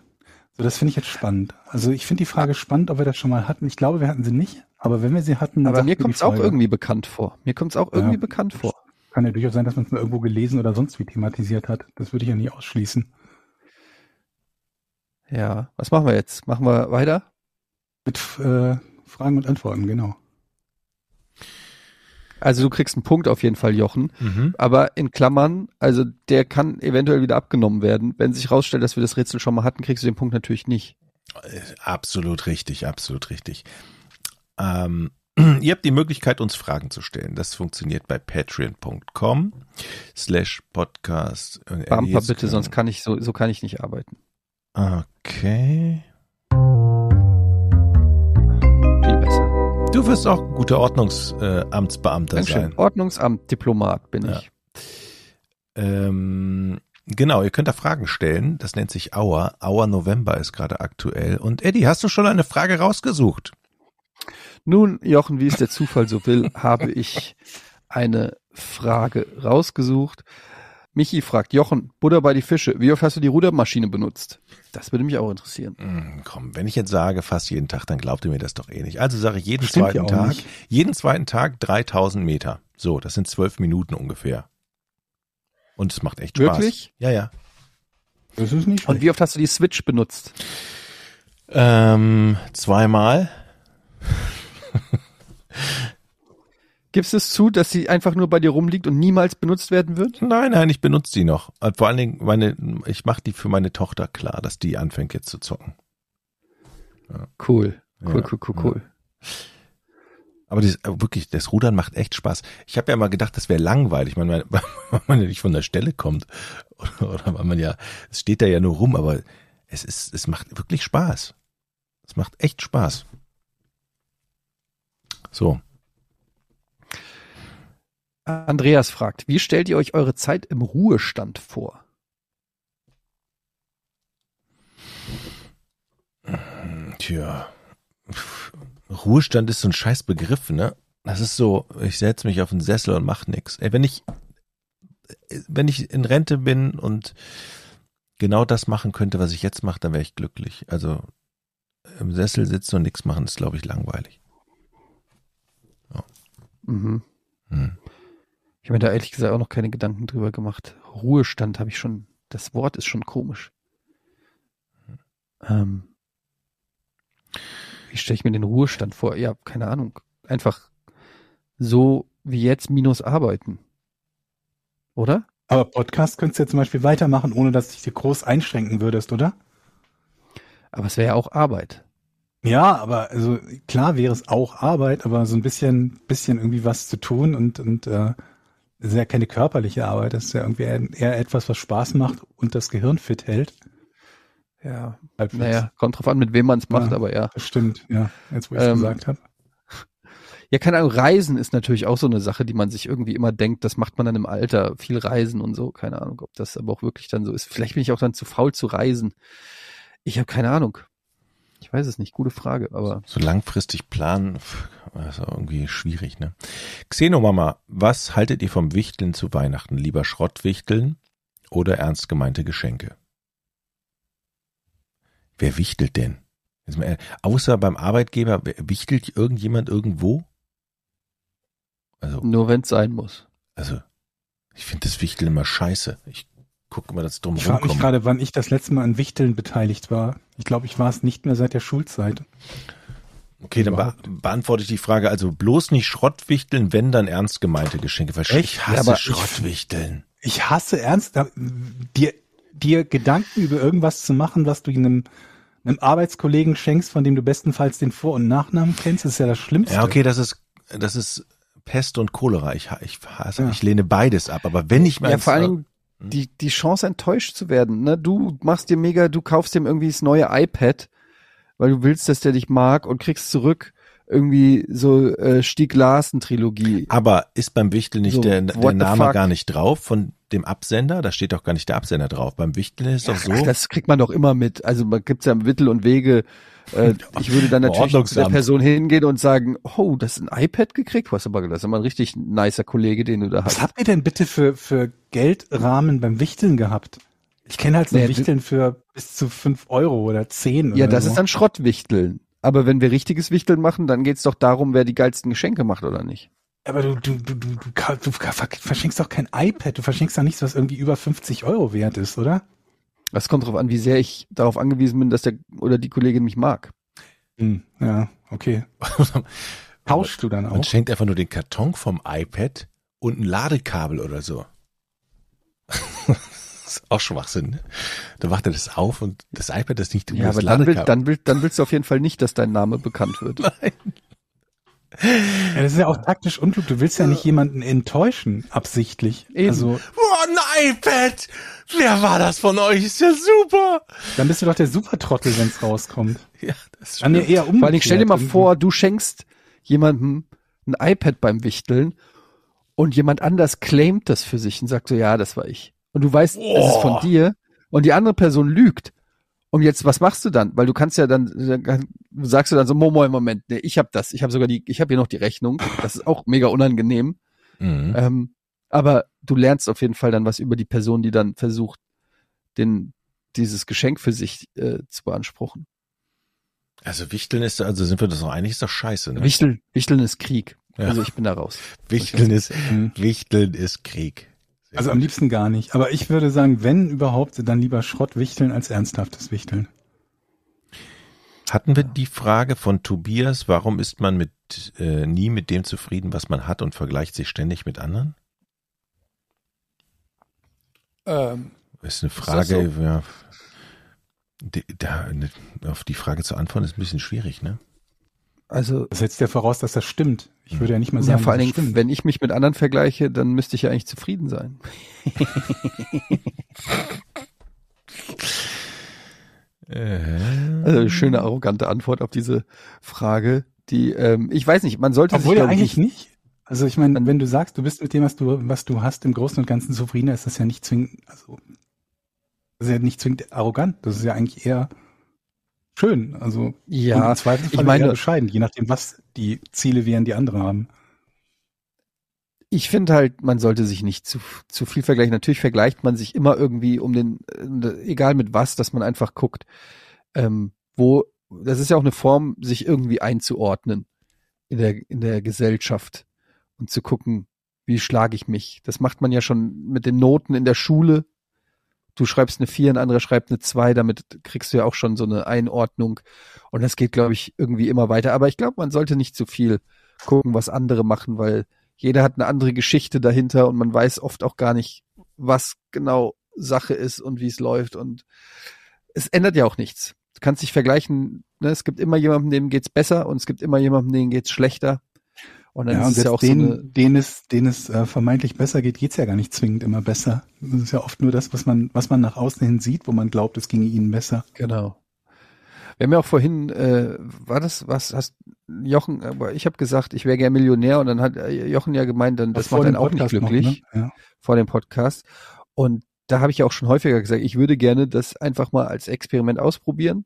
So, das finde ich jetzt spannend. Also ich finde die Frage spannend, ob wir das schon mal hatten. Ich glaube, wir hatten sie nicht. Aber wenn wir sie hatten, dann Aber mir kommt es auch irgendwie bekannt vor. Mir kommt es auch Ja. irgendwie bekannt vor. Kann ja durchaus sein, dass man es mal irgendwo gelesen oder sonst wie thematisiert hat. Das würde ich ja nie ausschließen. Ja, was machen wir jetzt? Machen wir weiter? Mit äh, Fragen und Antworten, genau. Also du kriegst einen Punkt auf jeden Fall, Jochen. Mhm. Aber in Klammern, also der kann eventuell wieder abgenommen werden. Wenn sich rausstellt, dass wir das Rätsel schon mal hatten, kriegst du den Punkt natürlich nicht. Äh, Absolut richtig, absolut richtig. Ähm, ihr habt die Möglichkeit, uns Fragen zu stellen. Das funktioniert bei patreon.com slash podcast. Äh, Bumper bitte, sonst kann ich so, so kann ich nicht arbeiten. Okay. Du wirst auch ein guter Ordnungsamtsbeamter äh, sein. Ordnungsamt, Diplomat bin Ja. ich. Ähm, genau, ihr könnt da Fragen stellen. Das nennt sich Auer. Auer November ist gerade aktuell. Und Eddie, hast du schon eine Frage rausgesucht? Nun, Jochen, wie es der Zufall so will, habe ich eine Frage rausgesucht. Michi fragt, Jochen, Butter bei die Fische, wie oft hast du die Rudermaschine benutzt? Das würde mich auch interessieren. Hm, komm, wenn ich jetzt sage, fast jeden Tag, dann glaubt ihr mir das doch eh nicht. Also sage ich jeden Stimmt ja zweiten auch Tag, nicht. jeden zweiten Tag 3000 Meter. So, das sind zwölf Minuten ungefähr. Und es macht echt Spaß. Wirklich? Ja, ja. Das ist nicht Und wie oft hast du die Switch benutzt? Ähm, zweimal. Gibst es zu, dass sie einfach nur bei dir rumliegt und niemals benutzt werden wird? Nein, nein, ich benutze die noch. Und vor allen Dingen, meine, ich mache die für meine Tochter klar, dass die anfängt jetzt zu zocken. Cool, cool, Ja, cool, cool, cool. Aber das, äh, wirklich, das Rudern macht echt Spaß. Ich habe ja mal gedacht, das wäre langweilig, man, weil weil man ja nicht von der Stelle kommt. Oder, oder weil man ja, es steht da ja nur rum, aber es ist, es macht wirklich Spaß. Es macht echt Spaß. So. Andreas fragt, wie stellt ihr euch eure Zeit im Ruhestand vor? Tja. Ruhestand ist so ein scheiß Begriff, ne? Das ist so, ich setze mich auf den Sessel und mach nix. Ey, wenn ich, wenn ich in Rente bin und genau das machen könnte, was ich jetzt mache, dann wäre ich glücklich. Also im Sessel sitzen und nichts machen, ist, glaube ich, langweilig. Mhm. Hm. Ich habe mir da ehrlich gesagt auch noch keine Gedanken drüber gemacht. Ruhestand habe ich schon, das Wort ist schon komisch. Ähm, wie stelle ich mir den Ruhestand vor? Ja, keine Ahnung. Einfach so wie jetzt minus arbeiten. Oder? Aber Podcast könntest du ja zum Beispiel weitermachen, ohne dass du dich dir groß einschränken würdest, oder? Aber es wäre ja auch Arbeit. Ja, aber also klar wäre es auch Arbeit, aber so ein bisschen, bisschen irgendwie was zu tun und und äh, das ist ja keine körperliche Arbeit, das ist ja irgendwie eher, etwas, was Spaß macht und das Gehirn fit hält. Ja. Halbwegs. Naja, kommt drauf an, mit wem man es macht, Ja. aber ja. Das stimmt, ja, jetzt wo ich es Ähm, gesagt habe. Ja, keine Ahnung, Reisen ist natürlich auch so eine Sache, die man sich irgendwie immer denkt, das macht man dann im Alter, viel Reisen und so. Keine Ahnung, ob das aber auch wirklich dann so ist. Vielleicht bin ich auch dann zu faul zu reisen. Ich habe keine Ahnung. Ich weiß es nicht, gute Frage, aber So langfristig planen, ist irgendwie schwierig, ne? Xenomama, was haltet ihr vom Wichteln zu Weihnachten? Lieber Schrottwichteln oder ernst gemeinte Geschenke? Wer wichtelt denn? Mal, äh, außer beim Arbeitgeber, wichtelt irgendjemand irgendwo? Also, nur wenn es sein muss. also, ich finde das Wichteln immer scheiße. Ich gucke immer, dass ich drum Ich frage mich gerade, wann ich das letzte Mal an Wichteln beteiligt war. Ich glaube, ich war es nicht mehr seit der Schulzeit. Okay, dann be beantworte ich die Frage. Also bloß nicht Schrottwichteln, wenn dann ernst gemeinte Geschenke. Weil Echt? ich hasse aber ich- Schrottwichteln. Ich hasse ernst, da- dir, dir Gedanken über irgendwas zu machen, was du einem, einem Arbeitskollegen schenkst, von dem du bestenfalls den Vor- und Nachnamen kennst, ist ja das Schlimmste. Ja, okay, das ist, das ist Pest und Cholera. Ich, ich, hasse, Ja. ich lehne beides ab. Aber wenn ich mal Ja, vor Dingen die, die Chance enttäuscht zu werden. Ne? Du machst dir mega, du kaufst ihm irgendwie das neue iPad, weil du willst, dass der dich mag und kriegst zurück irgendwie so äh, Stieg Larsen Trilogie. Aber ist beim Wichtel nicht So, der, der Name fuck? gar nicht drauf von dem Absender? Da steht doch gar nicht der Absender drauf. Beim Wichtel ist doch so. Ach, das kriegt man doch immer mit. Also man gibt's ja Mittel und Wege. Äh, ich würde dann natürlich zu der. Person hingehen und sagen, oh, das ist ein iPad gekriegt? Was aber, das ist aber ein richtig nicer Kollege, den du da Was hast. habt ihr denn bitte für, für Geldrahmen beim Wichteln gehabt? Ich kenne halt so Nee, Wichteln für bis zu fünf Euro oder zehn Ja, oder das so. ist dann Schrottwichteln. Aber wenn wir richtiges Wichteln machen, dann geht's doch darum, wer die geilsten Geschenke macht oder nicht. Aber du, du, du, du, du, du verschenkst doch kein iPad, du verschenkst doch nichts, was irgendwie über 50 Euro wert ist, oder? Das kommt darauf an, wie sehr ich darauf angewiesen bin, dass der oder die Kollegin mich mag. Hm, ja, okay. Tauschst du dann Man auch? schenkt einfach nur den Karton vom iPad und ein Ladekabel oder so. das ist auch Schwachsinn. Ne? Da macht er das auf und das iPad ist nicht drin. Ja, das aber dann, will, Ladekabel. dann, will, dann willst du auf jeden Fall nicht, dass dein Name bekannt wird. Ja, das ist ja auch taktisch unklug. Du willst ja nicht jemanden enttäuschen, absichtlich. Eben. Also, Oh, ein iPad! Wer war das von euch? Ist ja super! dann bist du doch der Supertrottel, wenn's rauskommt. Ja, das Dann stimmt. eher umgekehrt. Vor Dingen stell dir mal vor, du schenkst jemandem ein iPad beim Wichteln und jemand anders claimt das für sich und sagt so, ja, das war ich. Und du weißt, es ist von Oh. dir und die andere Person lügt. Und jetzt, was machst du dann? Weil du kannst ja dann, dann sagst du dann so, Momo, Moment, nee, ich habe das, ich habe sogar die, ich habe hier noch die Rechnung. Das ist auch mega unangenehm. Mhm. Ähm, aber du lernst auf jeden Fall dann was über die Person, die dann versucht, den, dieses Geschenk für sich äh, zu beanspruchen. Also Wichteln ist, also sind wir das noch einig, ist doch scheiße. Ne? Wichteln, Wichteln ist Krieg. Ja. Also ich bin da raus. Wichteln ist, Mhm. Wichteln ist Krieg. Also am liebsten gar nicht. Aber ich würde sagen, wenn überhaupt, dann lieber Schrott wichteln als ernsthaftes Wichteln. Hatten wir die Frage von Tobias, warum ist man mit äh, nie mit dem zufrieden, was man hat und vergleicht sich ständig mit anderen? Ähm, Ist eine Frage, ja. Die, da, ne, auf die Frage zu antworten ist ein bisschen schwierig, ne? Also Das setzt ja voraus, dass das stimmt. Ich würde ja nicht mal ja, sagen, vor allen Dingen, stimmt. wenn ich mich mit anderen vergleiche, dann müsste ich ja eigentlich zufrieden sein. Also eine schöne arrogante Antwort auf diese Frage, die ähm, ich weiß nicht, man sollte Obwohl sich ja eigentlich nicht. Also ich meine, wenn du sagst, du bist mit dem, was du, was du hast, im Großen und Ganzen zufrieden, ist das ja nicht zwingend, also das ist ja nicht zwingend arrogant. Das ist ja eigentlich eher schön. Also ja, im Zweifelsfall ich meine- bescheiden, je nachdem, was die Ziele wären, die andere haben. ich finde halt, man sollte sich nicht zu, zu viel vergleichen. Natürlich vergleicht man sich immer irgendwie um den, egal mit was, dass man einfach guckt, ähm, wo, das ist ja auch eine Form, sich irgendwie einzuordnen in der, in der Gesellschaft und zu gucken, wie schlage ich mich. Das macht man ja schon mit den Noten in der Schule. Du schreibst eine 4, ein anderer schreibt eine 2, damit kriegst du ja auch schon so eine Einordnung. Und das geht, glaube ich, irgendwie immer weiter. Aber ich glaube, man sollte nicht zu viel gucken, was andere machen, weil jeder hat eine andere Geschichte dahinter und man weiß oft auch gar nicht, was genau Sache ist und wie es läuft. Und es ändert ja auch nichts. Du kannst dich vergleichen, ne? es gibt immer jemanden, dem geht's besser und es gibt immer jemanden, dem geht's schlechter. Und dann Ja, ist es ja auch denen, so eine, denen es, denen es äh, vermeintlich besser geht, geht's ja gar nicht zwingend immer besser. Das ist ja oft nur das, was man, was man nach außen hin sieht, wo man glaubt, es ginge ihnen besser. Genau. Wir haben ja auch vorhin, äh, war das, was hast Jochen, aber ich habe gesagt, ich wäre gern Millionär und dann hat äh, Jochen ja gemeint, dann das Vor macht einen auch nicht Podcast noch, glücklich ne? Ja. vor dem Podcast. Und da habe ich ja auch schon häufiger gesagt, ich würde gerne das einfach mal als Experiment ausprobieren,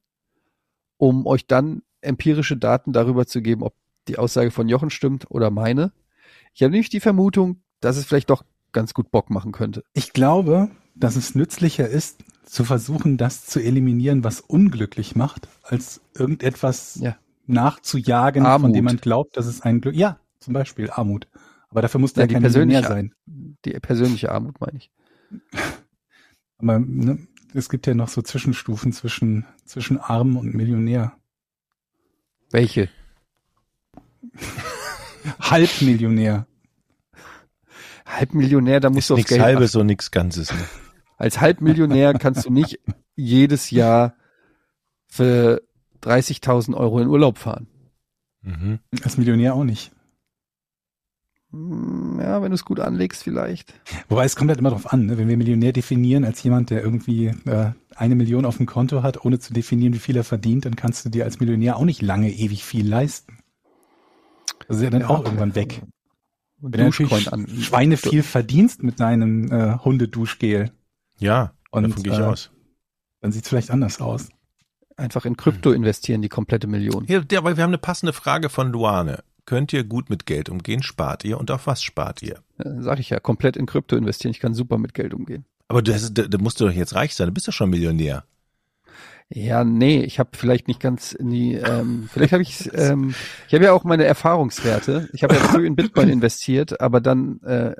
um euch dann empirische Daten darüber zu geben, ob die Aussage von Jochen stimmt oder meine. Ich habe nämlich die Vermutung, dass es vielleicht doch ganz gut Bock machen könnte. Ich glaube, dass es nützlicher ist, zu versuchen, das zu eliminieren, was unglücklich macht, als irgendetwas Ja. nachzujagen, Armut. von dem man glaubt, dass es ein Glück. Ja, zum Beispiel Armut. Aber dafür muss Ja, der die kein Millionär sein. Die persönliche Armut meine ich. Aber ne, es gibt ja noch so Zwischenstufen zwischen, zwischen Arm und Millionär. Welche? Halbmillionär. Halbmillionär, da musst Ist du aufs nichts Geld achten. Halbes und nichts Ganzes. Ne? Als Halbmillionär kannst du nicht jedes Jahr für 30.000 Euro in Urlaub fahren. Mhm. Als Millionär auch nicht. Hm, Ja, wenn du es gut anlegst vielleicht. Wobei es kommt halt immer drauf an, ne? wenn wir Millionär definieren als jemand, der irgendwie äh, eine Million auf dem Konto hat, ohne zu definieren, wie viel er verdient, dann kannst du dir als Millionär auch nicht lange ewig viel leisten. Das ist ja dann auch irgendwann weg. Wenn du. Schweine viel verdienst mit deinem äh, Hundeduschgel, Ja, Und, davon gehe ich äh, aus. dann sieht es vielleicht anders aus. Einfach in Krypto investieren, die komplette Million. Der, aber wir haben eine passende Frage von Luane. Könnt ihr gut mit Geld umgehen? Spart ihr? Und auf was spart ihr? Äh, Sag ich ja, komplett in Krypto investieren. Ich kann super mit Geld umgehen. Aber du, hast, da, da musst du doch jetzt reich sein. Du bist doch schon Millionär. Ja, nee, ich habe vielleicht nicht ganz in die, ähm, vielleicht habe ich, ähm, ich habe ja auch meine Erfahrungswerte. Ich habe ja früh in Bitcoin investiert, aber dann äh,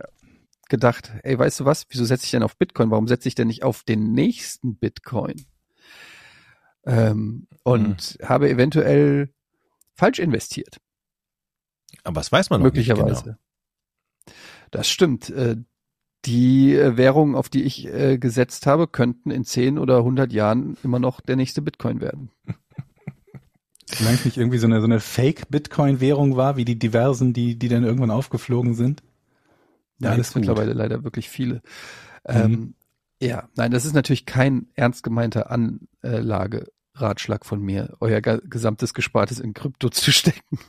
gedacht, ey, weißt du was, wieso setze ich denn auf Bitcoin? Warum setze ich denn nicht auf den nächsten Bitcoin? Ähm, und habe eventuell falsch investiert, Aber das weiß man noch möglicherweise. nicht genau. Das stimmt. Äh, die äh, Währungen, auf die ich äh, gesetzt habe, könnten in 10 oder 100 Jahren immer noch der nächste Bitcoin werden. Solange es nicht irgendwie so eine, so eine Fake-Bitcoin-Währung war, wie die diversen, die, die dann irgendwann aufgeflogen sind. Ja, alles das gut. mittlerweile leider wirklich viele. Ähm, ja, nein, das ist natürlich kein ernst gemeinter Anlageratschlag von mir, euer gesamtes Gespartes in Krypto zu stecken.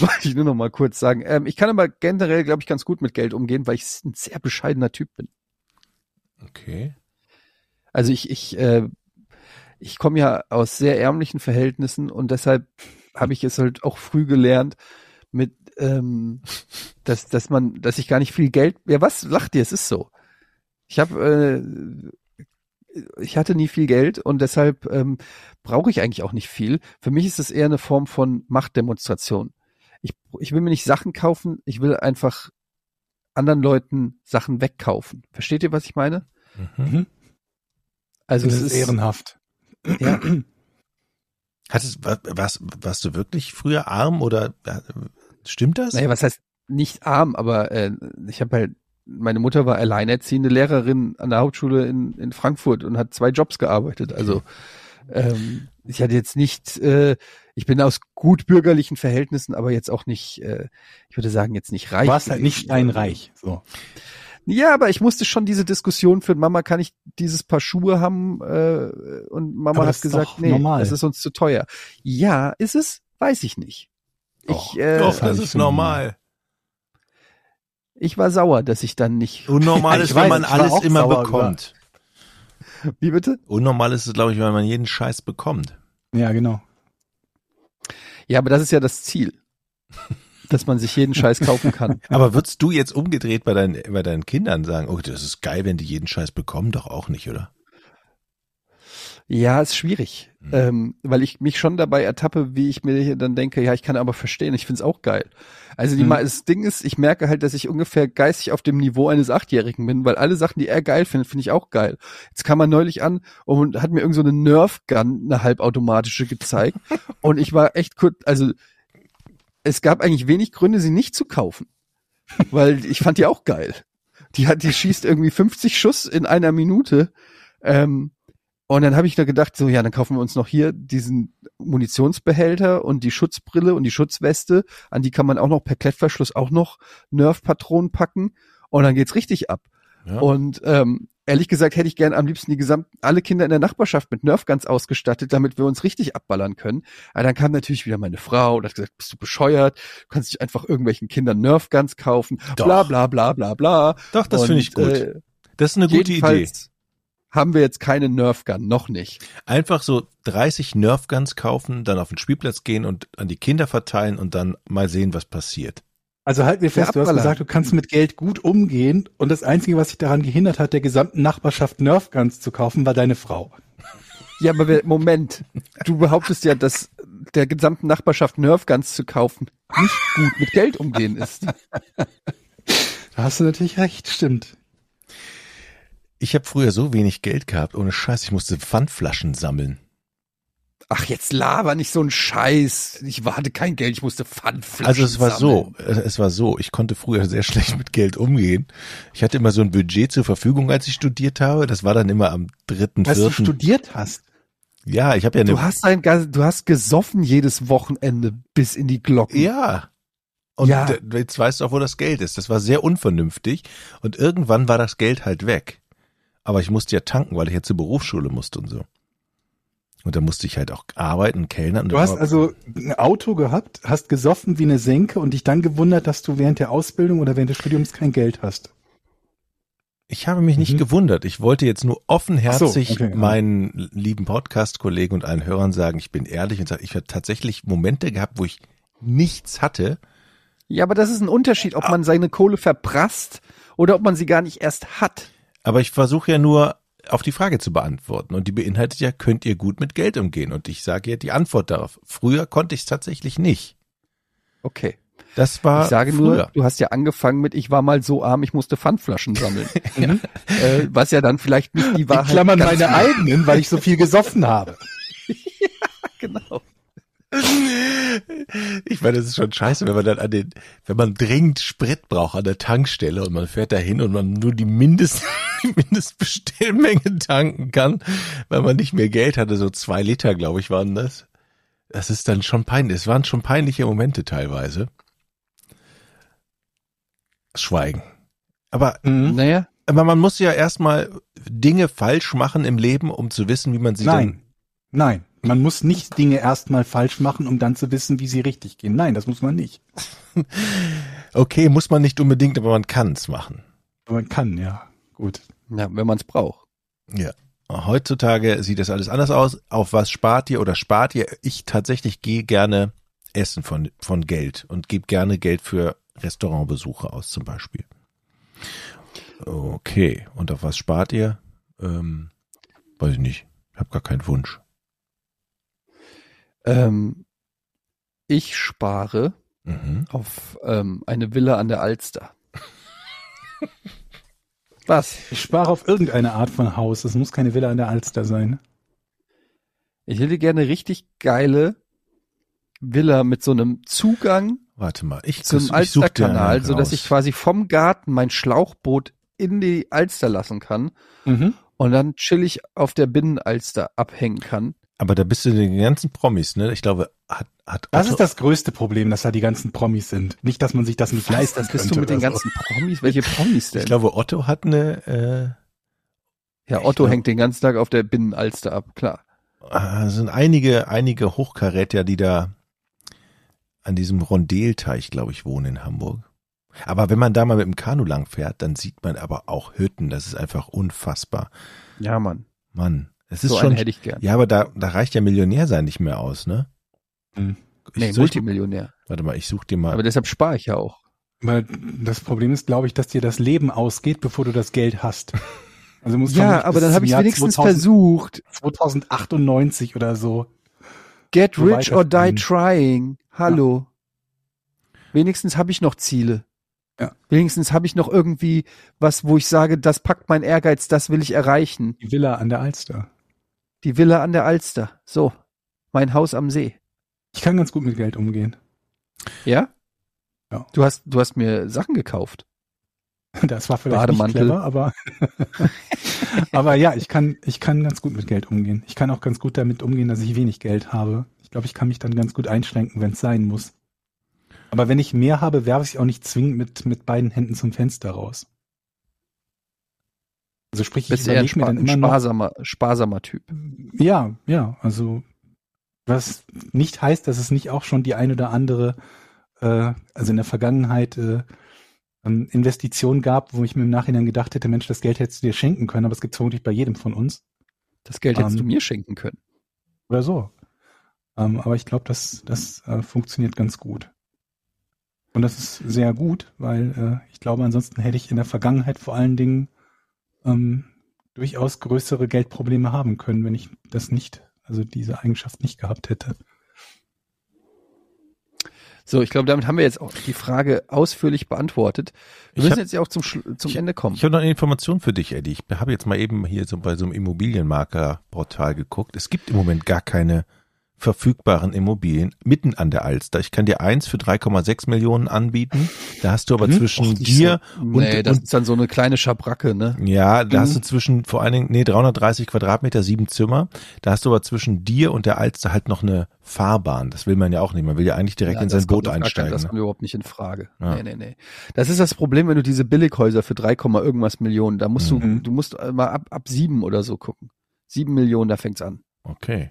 Wollte ich nur noch mal kurz sagen. Ähm, ich kann aber generell, glaube ich, ganz gut mit Geld umgehen, weil ich ein sehr bescheidener Typ bin. Okay. Also ich, ich, äh, ich komme ja aus sehr ärmlichen Verhältnissen und deshalb habe ich es halt auch früh gelernt, mit, ähm, dass, dass man, dass ich gar nicht viel Geld. Ja, was lacht ihr? Es ist so. Ich habe, äh, ich hatte nie viel Geld und deshalb ähm, brauche ich eigentlich auch nicht viel. Für mich ist es eher eine Form von Machtdemonstration. Ich, ich will mir nicht Sachen kaufen, ich will einfach anderen Leuten Sachen wegkaufen. Versteht ihr, was ich meine? Mhm. Also das es ist ehrenhaft. Ja, Hattest, war, warst, warst du wirklich früher arm oder äh, stimmt das? Naja, was heißt nicht arm, aber äh, ich habe halt, meine Mutter war alleinerziehende Lehrerin an der Hauptschule in, in Frankfurt und hat zwei Jobs gearbeitet. Also ähm, ich hatte jetzt nicht, äh, ich bin aus gut bürgerlichen Verhältnissen, aber jetzt auch nicht, äh, ich würde sagen, jetzt nicht reich. Du warst halt nicht steinreich. So. Ja, aber ich musste schon diese Diskussion führen, Mama, kann ich dieses Paar Schuhe haben? Äh, und Mama hat gesagt, nee, normal. das ist uns zu teuer. Ja, ist es? Weiß ich nicht. Doch. Ich, äh, Doch, das ist normal. Ich war sauer, dass ich dann nicht. Unnormal ist, ich wenn weiß, man alles immer bekommt. Wie bitte? Unnormal ist es, glaube ich, wenn man jeden Scheiß bekommt. Ja, genau. Ja, aber das ist ja das Ziel. Dass man sich jeden Scheiß kaufen kann. Aber würdest du jetzt umgedreht bei deinen, bei deinen Kindern sagen, oh, das ist geil, wenn die jeden Scheiß bekommen? Doch auch nicht, oder? Ja, ist schwierig. Mhm. Ähm, weil ich mich schon dabei ertappe, wie ich mir hier dann denke, ja, ich kann aber verstehen, ich find's auch geil. Also die, Mhm. Das Ding ist, ich merke halt, dass ich ungefähr geistig auf dem Niveau eines Achtjährigen bin, weil alle Sachen, die er geil findet, finde ich auch geil. Jetzt kam er neulich an und hat mir irgend so eine Nerf-Gun, eine halbautomatische gezeigt. und ich war echt kurz, also es gab eigentlich wenig Gründe, sie nicht zu kaufen. Weil ich fand die auch geil. Die hat, die schießt irgendwie 50 Schuss in einer Minute. Ähm, und dann habe ich da gedacht, so ja, dann kaufen wir uns noch hier diesen Munitionsbehälter und die Schutzbrille und die Schutzweste. An die kann man auch noch per Klettverschluss auch noch Nerf-Patronen packen. Und dann geht's richtig ab. Ja. Und ähm, ehrlich gesagt hätte ich gern am liebsten die gesamten, alle Kinder in der Nachbarschaft mit Nerfguns ausgestattet, damit wir uns richtig abballern können. Aber dann kam natürlich wieder meine Frau und hat gesagt, bist du bescheuert? Du kannst dich einfach irgendwelchen Kindern Nerfguns kaufen. Doch. Bla bla bla bla bla. Doch, das finde ich gut. Äh, das ist eine gute Idee. Haben wir jetzt keine Nerfgun, noch nicht. Einfach so 30 Nerfguns kaufen, dann auf den Spielplatz gehen und an die Kinder verteilen und dann mal sehen, was passiert. Also halt mir fest, du hast gesagt, du kannst mit Geld gut umgehen und das Einzige, was dich daran gehindert hat, der gesamten Nachbarschaft Nerfguns zu kaufen, war deine Frau. Ja, aber Moment, du behauptest ja, dass der gesamten Nachbarschaft Nerfguns zu kaufen nicht gut mit Geld umgehen ist. Da hast du natürlich recht, stimmt. Ich habe früher so wenig Geld gehabt, ohne Scheiß, ich musste Pfandflaschen sammeln. Ach, jetzt laber nicht so ein Scheiß. Ich warte kein Geld, ich musste Pfandflaschen Also es war sammeln. so, es war so, ich konnte früher sehr schlecht mit Geld umgehen. Ich hatte immer so ein Budget zur Verfügung, als ich studiert habe. Das war dann immer am dritten, Als du vierten. studiert hast. Ja, ich habe ja eine Du hast ein, du hast gesoffen jedes Wochenende bis in die Glocken. Ja. Und Ja. jetzt weißt du auch, wo das Geld ist. Das war sehr unvernünftig. Und irgendwann war das Geld halt weg. Aber ich musste ja tanken, weil ich ja zur Berufsschule musste und so. Und da musste ich halt auch arbeiten, kellnern. Und Du hast also ein Auto gehabt, hast gesoffen wie eine Senke und dich dann gewundert, dass du während der Ausbildung oder während des Studiums kein Geld hast. Ich habe mich nicht Mhm. gewundert. Ich wollte jetzt nur offenherzig so, okay, ja. meinen lieben Podcast-Kollegen und allen Hörern sagen, ich bin ehrlich und sage, ich habe tatsächlich Momente gehabt, wo ich nichts hatte. Ja, aber das ist ein Unterschied, ob man seine Kohle verprasst oder ob man sie gar nicht erst hat. Aber ich versuche ja nur auf die Frage zu beantworten. Und die beinhaltet ja, könnt ihr gut mit Geld umgehen? Und ich sage ja die Antwort darauf. Früher konnte ich es tatsächlich nicht. Okay. Das war Ich sage früher. nur, du hast ja angefangen mit, ich war mal so arm, ich musste Pfandflaschen sammeln. äh, was ja dann vielleicht nicht die Wahrheit Klammern ganz meine eigenen, weil ich so viel gesoffen habe. genau. Ich meine, das ist schon scheiße, wenn man dann an den, wenn man dringend Sprit braucht an der Tankstelle und man fährt da hin und man nur die Mindest, die Mindestbestellmenge tanken kann, weil man nicht mehr Geld hatte, so zwei Liter, glaube ich, waren das. Das ist dann schon peinlich. Es waren schon peinliche Momente teilweise. Schweigen. Aber, Mhm. Naja, aber man muss ja erstmal Dinge falsch machen im Leben, um zu wissen, wie man sie Nein, nein. Man muss nicht Dinge erstmal falsch machen, um dann zu wissen, wie sie richtig gehen. Nein, das muss man nicht. Okay, muss man nicht unbedingt, aber man kann es machen. Man kann, ja. Gut. ja, wenn man es braucht. Ja. Heutzutage sieht das alles anders aus. Auf was spart ihr oder spart ihr? Ich tatsächlich gehe gerne essen von, von Geld und gebe gerne Geld für Restaurantbesuche aus zum Beispiel. Okay. Und auf was spart ihr? Ähm, weiß ich nicht. Ich habe gar keinen Wunsch. Ähm, ich spare Mhm. auf ähm, eine Villa an der Alster. Was? Ich spare auf irgendeine Art von Haus. Es muss keine Villa an der Alster sein. Ich hätte gerne richtig geile Villa mit so einem Zugang Warte mal. Ich, zum Alsterkanal, so dass ich quasi vom Garten mein Schlauchboot in die Alster lassen kann Mhm. und dann chillig auf der Binnenalster abhängen kann. Aber da bist du den ganzen Promis, ne? Ich glaube, hat, hat Das Otto- ist das größte Problem, dass da die ganzen Promis sind. Nicht, dass man sich das nicht leisten das bist du mit den ganzen Promis? Welche Promis denn? ich glaube, Otto hat eine, äh, ja, Otto glaub- hängt den ganzen Tag auf der Binnenalster ab, klar. Ah, es sind einige, einige Hochkaräter, die da an diesem Rondelteich, glaube ich, wohnen in Hamburg. Aber wenn man da mal mit dem Kanu lang fährt, dann sieht man aber auch Hütten. Das ist einfach unfassbar. Ja, Mann. Mann, es ist So schon. hätte ich gern. Ja, aber da, da reicht ja Millionär sein nicht mehr aus, ne? Hm. nee, ich such, Multimillionär. warte mal, ich such dir mal. Aber deshalb spare ich ja auch. Weil das Problem ist, glaube ich, dass dir das Leben ausgeht, bevor du das Geld hast. Also musst Ja, aber dann habe ich wenigstens 2000 versucht. 2098 oder so. Get so rich or die trying. Hallo. Wenigstens habe ich noch Ziele. Ja. Wenigstens habe ich noch irgendwie was, wo ich sage, das packt mein Ehrgeiz, das will ich erreichen. Die Villa an der Alster. Die Villa an der Alster. So. Mein Haus am See. Ich kann ganz gut mit Geld umgehen. Ja? Ja. Du hast, du hast mir Sachen gekauft. Das war vielleicht Bademantel. nicht clever, aber aber ja, ich kann ich kann ganz gut mit Geld umgehen. Ich kann auch ganz gut damit umgehen, dass ich wenig Geld habe. Ich glaube, ich kann mich dann ganz gut einschränken, wenn es sein muss. Aber wenn ich mehr habe, werfe ich auch nicht zwingend mit mit beiden Händen zum Fenster raus. Also sprich, ich Bist eher ein, mir dann ein immer noch, sparsamer, sparsamer Typ. ja, ja, also was nicht heißt, dass es nicht auch schon die ein oder andere, äh, also in der Vergangenheit äh, ähm, Investition gab, wo ich mir im Nachhinein gedacht hätte, Mensch, das Geld hättest du dir schenken können, aber es gibt vermutlich bei jedem von uns Das Geld hättest Ähm, du mir schenken können. oder so. Ähm, aber ich glaube, das, das äh, funktioniert ganz gut. Und das ist sehr gut, weil äh, ich glaube, ansonsten hätte ich in der Vergangenheit vor allen Dingen ähm, durchaus größere Geldprobleme haben können, wenn ich das nicht, also diese Eigenschaft nicht gehabt hätte. So, ich glaube, damit haben wir jetzt auch die Frage ausführlich beantwortet. Wir Ich müssen hab- jetzt ja auch zum, Schlu- zum ich- Ende kommen. Ich habe noch eine Information für dich, Eddie. Ich habe jetzt mal eben hier so bei so einem Immobilienmarker-Portal geguckt. Es gibt im Moment gar keine verfügbaren Immobilien mitten an der Alster. Ich kann dir eins für 3,6 Millionen anbieten. Da hast du aber Mhm. zwischen Och, dir so. und, Nee, das und ist dann so eine kleine Schabracke, ne? ja, da hast Mhm. du zwischen vor allen Dingen nee 330 Quadratmeter, sieben Zimmer. Da hast du aber zwischen dir und der Alster halt noch eine Fahrbahn. Das will man ja auch nicht. Man will ja eigentlich direkt Ja, in sein Boot gar kein- einsteigen. Das ne? kommt überhaupt nicht in Frage. Ja. Nee, nee, nee. Das ist das Problem, wenn du diese Billighäuser für 3, Komma irgendwas Millionen, da musst du, Mhm. du musst mal ab, ab sieben oder so gucken. Sieben Millionen, da fängt's an. Okay.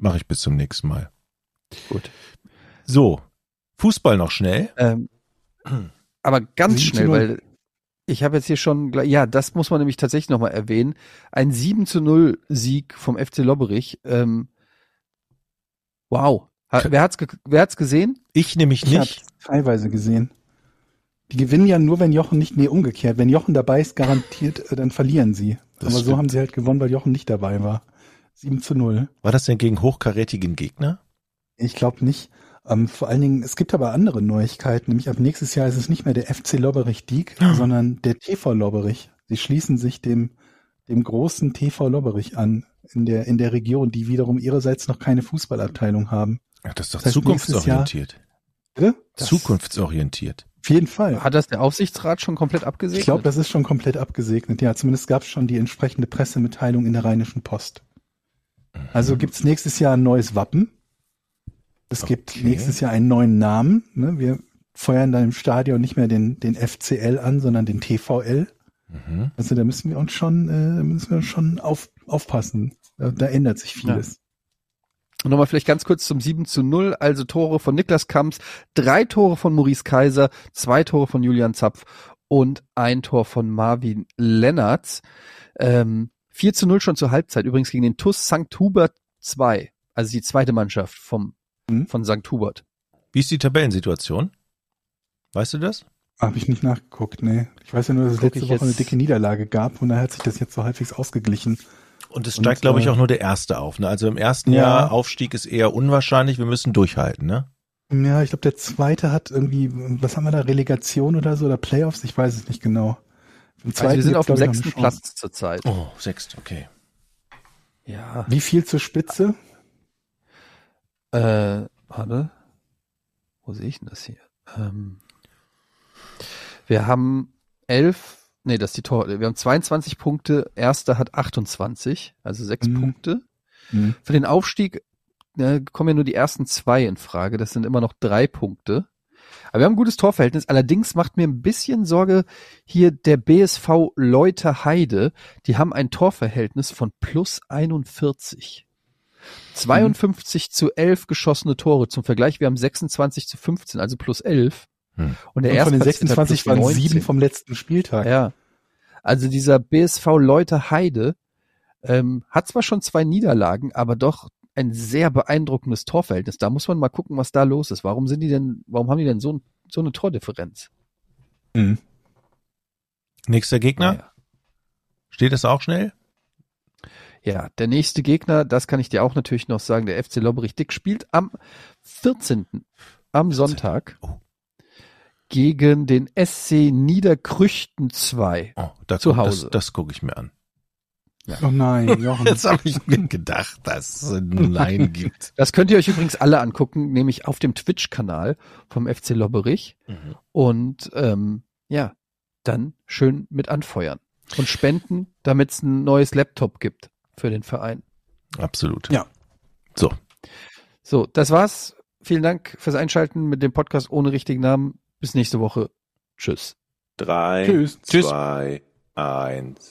Mache ich bis zum nächsten Mal. Gut. So, Fußball noch schnell. Ähm, aber ganz schnell, weil ich habe jetzt hier schon, ja, das muss man nämlich tatsächlich nochmal erwähnen. Ein 7 zu 0 Sieg vom FC Lobberich. Ähm, wow. Wer hat's, wer hat's gesehen? Ich nämlich Ich habe nicht. teilweise gesehen. Die gewinnen ja nur, wenn Jochen nicht, nee, umgekehrt. Wenn Jochen dabei ist, garantiert, äh, dann verlieren sie. Das Aber so stimmt. haben sie halt gewonnen, weil Jochen nicht dabei war. 7 zu 0. War das denn gegen hochkarätigen Gegner? Ich glaube nicht. Ähm, vor allen Dingen, es gibt aber andere Neuigkeiten. Nämlich ab nächstes Jahr ist es nicht mehr der FC Lobberich Diek, sondern der TV Lobberich. Sie schließen sich dem, dem großen TV Lobberich an in der, in der Region, die wiederum ihrerseits noch keine Fußballabteilung haben. Ach, das ist doch Das heißt, Jahr- zukunftsorientiert. Das- Zukunftsorientiert. Auf jeden Fall. Hat das der Aufsichtsrat schon komplett abgesegnet? Ich glaube, das ist schon komplett abgesegnet. Ja, zumindest gab es schon die entsprechende Pressemitteilung in der Rheinischen Post. Also gibt's nächstes Jahr ein neues Wappen. Es gibt Okay. nächstes Jahr einen neuen Namen. Ne? Wir feuern dann im Stadion nicht mehr den, den FCL an, sondern den TVL. Mhm. Also da müssen wir uns schon, äh, müssen wir schon auf, aufpassen. Da, da ändert sich vieles. Und nochmal vielleicht ganz kurz zum 7 zu 0, also Tore von Niklas Kamps, drei Tore von Maurice Kaiser, zwei Tore von Julian Zapf und ein Tor von Marvin Lennartz. Ähm, 4 zu 0 schon zur Halbzeit, übrigens gegen den TUS St. Hubert 2, also die zweite Mannschaft vom, Mhm. von St. Hubert. Wie ist die Tabellensituation? Weißt du das? Habe ich nicht nachgeguckt, nee. Ich weiß ja nur, dass es Guck letzte Woche eine dicke Niederlage gab und da hat sich das jetzt so halbwegs ausgeglichen. Und es steigt, glaube ich, äh, auch nur der erste auf. Ne? Also im ersten Ja. Jahr Aufstieg ist eher unwahrscheinlich. Wir müssen durchhalten. Ne? Ja, ich glaube, der zweite hat irgendwie, was haben wir da, Relegation oder so, oder Playoffs? Ich weiß es nicht genau. Im Also wir sind auf dem sechsten. Platz zurzeit. Oh, sechst, okay. Ja. Wie viel zur Spitze? Äh, warte. Wo sehe ich denn das hier? Ähm, wir haben elf, nee, das ist die Tor, wir haben 22 Punkte, erster hat 28, also sechs Mhm. Punkte. Hm. Für den Aufstieg äh, kommen ja nur die ersten zwei in Frage, das sind immer noch drei Punkte. Aber wir haben ein gutes Torverhältnis, allerdings macht mir ein bisschen Sorge hier der BSV Leuter Heide, die haben ein Torverhältnis von plus 41. 52 zu 11 geschossene Tore. Zum Vergleich, wir haben 26 zu 15, also plus 11. Hm. Und der Und von den Erstplatzierte hat 26 plus waren 19. sieben vom letzten Spieltag. Ja. Also dieser BSV Leuter Heide ähm, hat zwar schon zwei Niederlagen, aber doch ein sehr beeindruckendes Torverhältnis. Da muss man mal gucken, was da los ist. Warum sind die denn, warum haben die denn so, so eine Tordifferenz? Hm. Nächster Gegner? Naja. Steht das auch schnell? Ja, der nächste Gegner, das kann ich dir auch natürlich noch sagen, der FC Lobberich Dick spielt am 14. am Sonntag Oh. gegen den SC Niederkrüchten 2. Oh, da Zu guck- Hause. Das, das gucke ich mir an. Oh nein, Jochen. Jetzt habe ich mir gedacht, dass es ein Nein gibt. Das könnt ihr euch übrigens alle angucken, nämlich auf dem Twitch-Kanal vom FC Lobberich. Mhm. Und ähm, ja, dann schön mit anfeuern und spenden, damit es ein neues Laptop gibt für den Verein. Absolut. Ja. So, So, das war's. Vielen Dank fürs Einschalten mit dem Podcast ohne richtigen Namen. Bis nächste Woche. Tschüss. Drei, Tschüss. Tschüss. zwei, eins.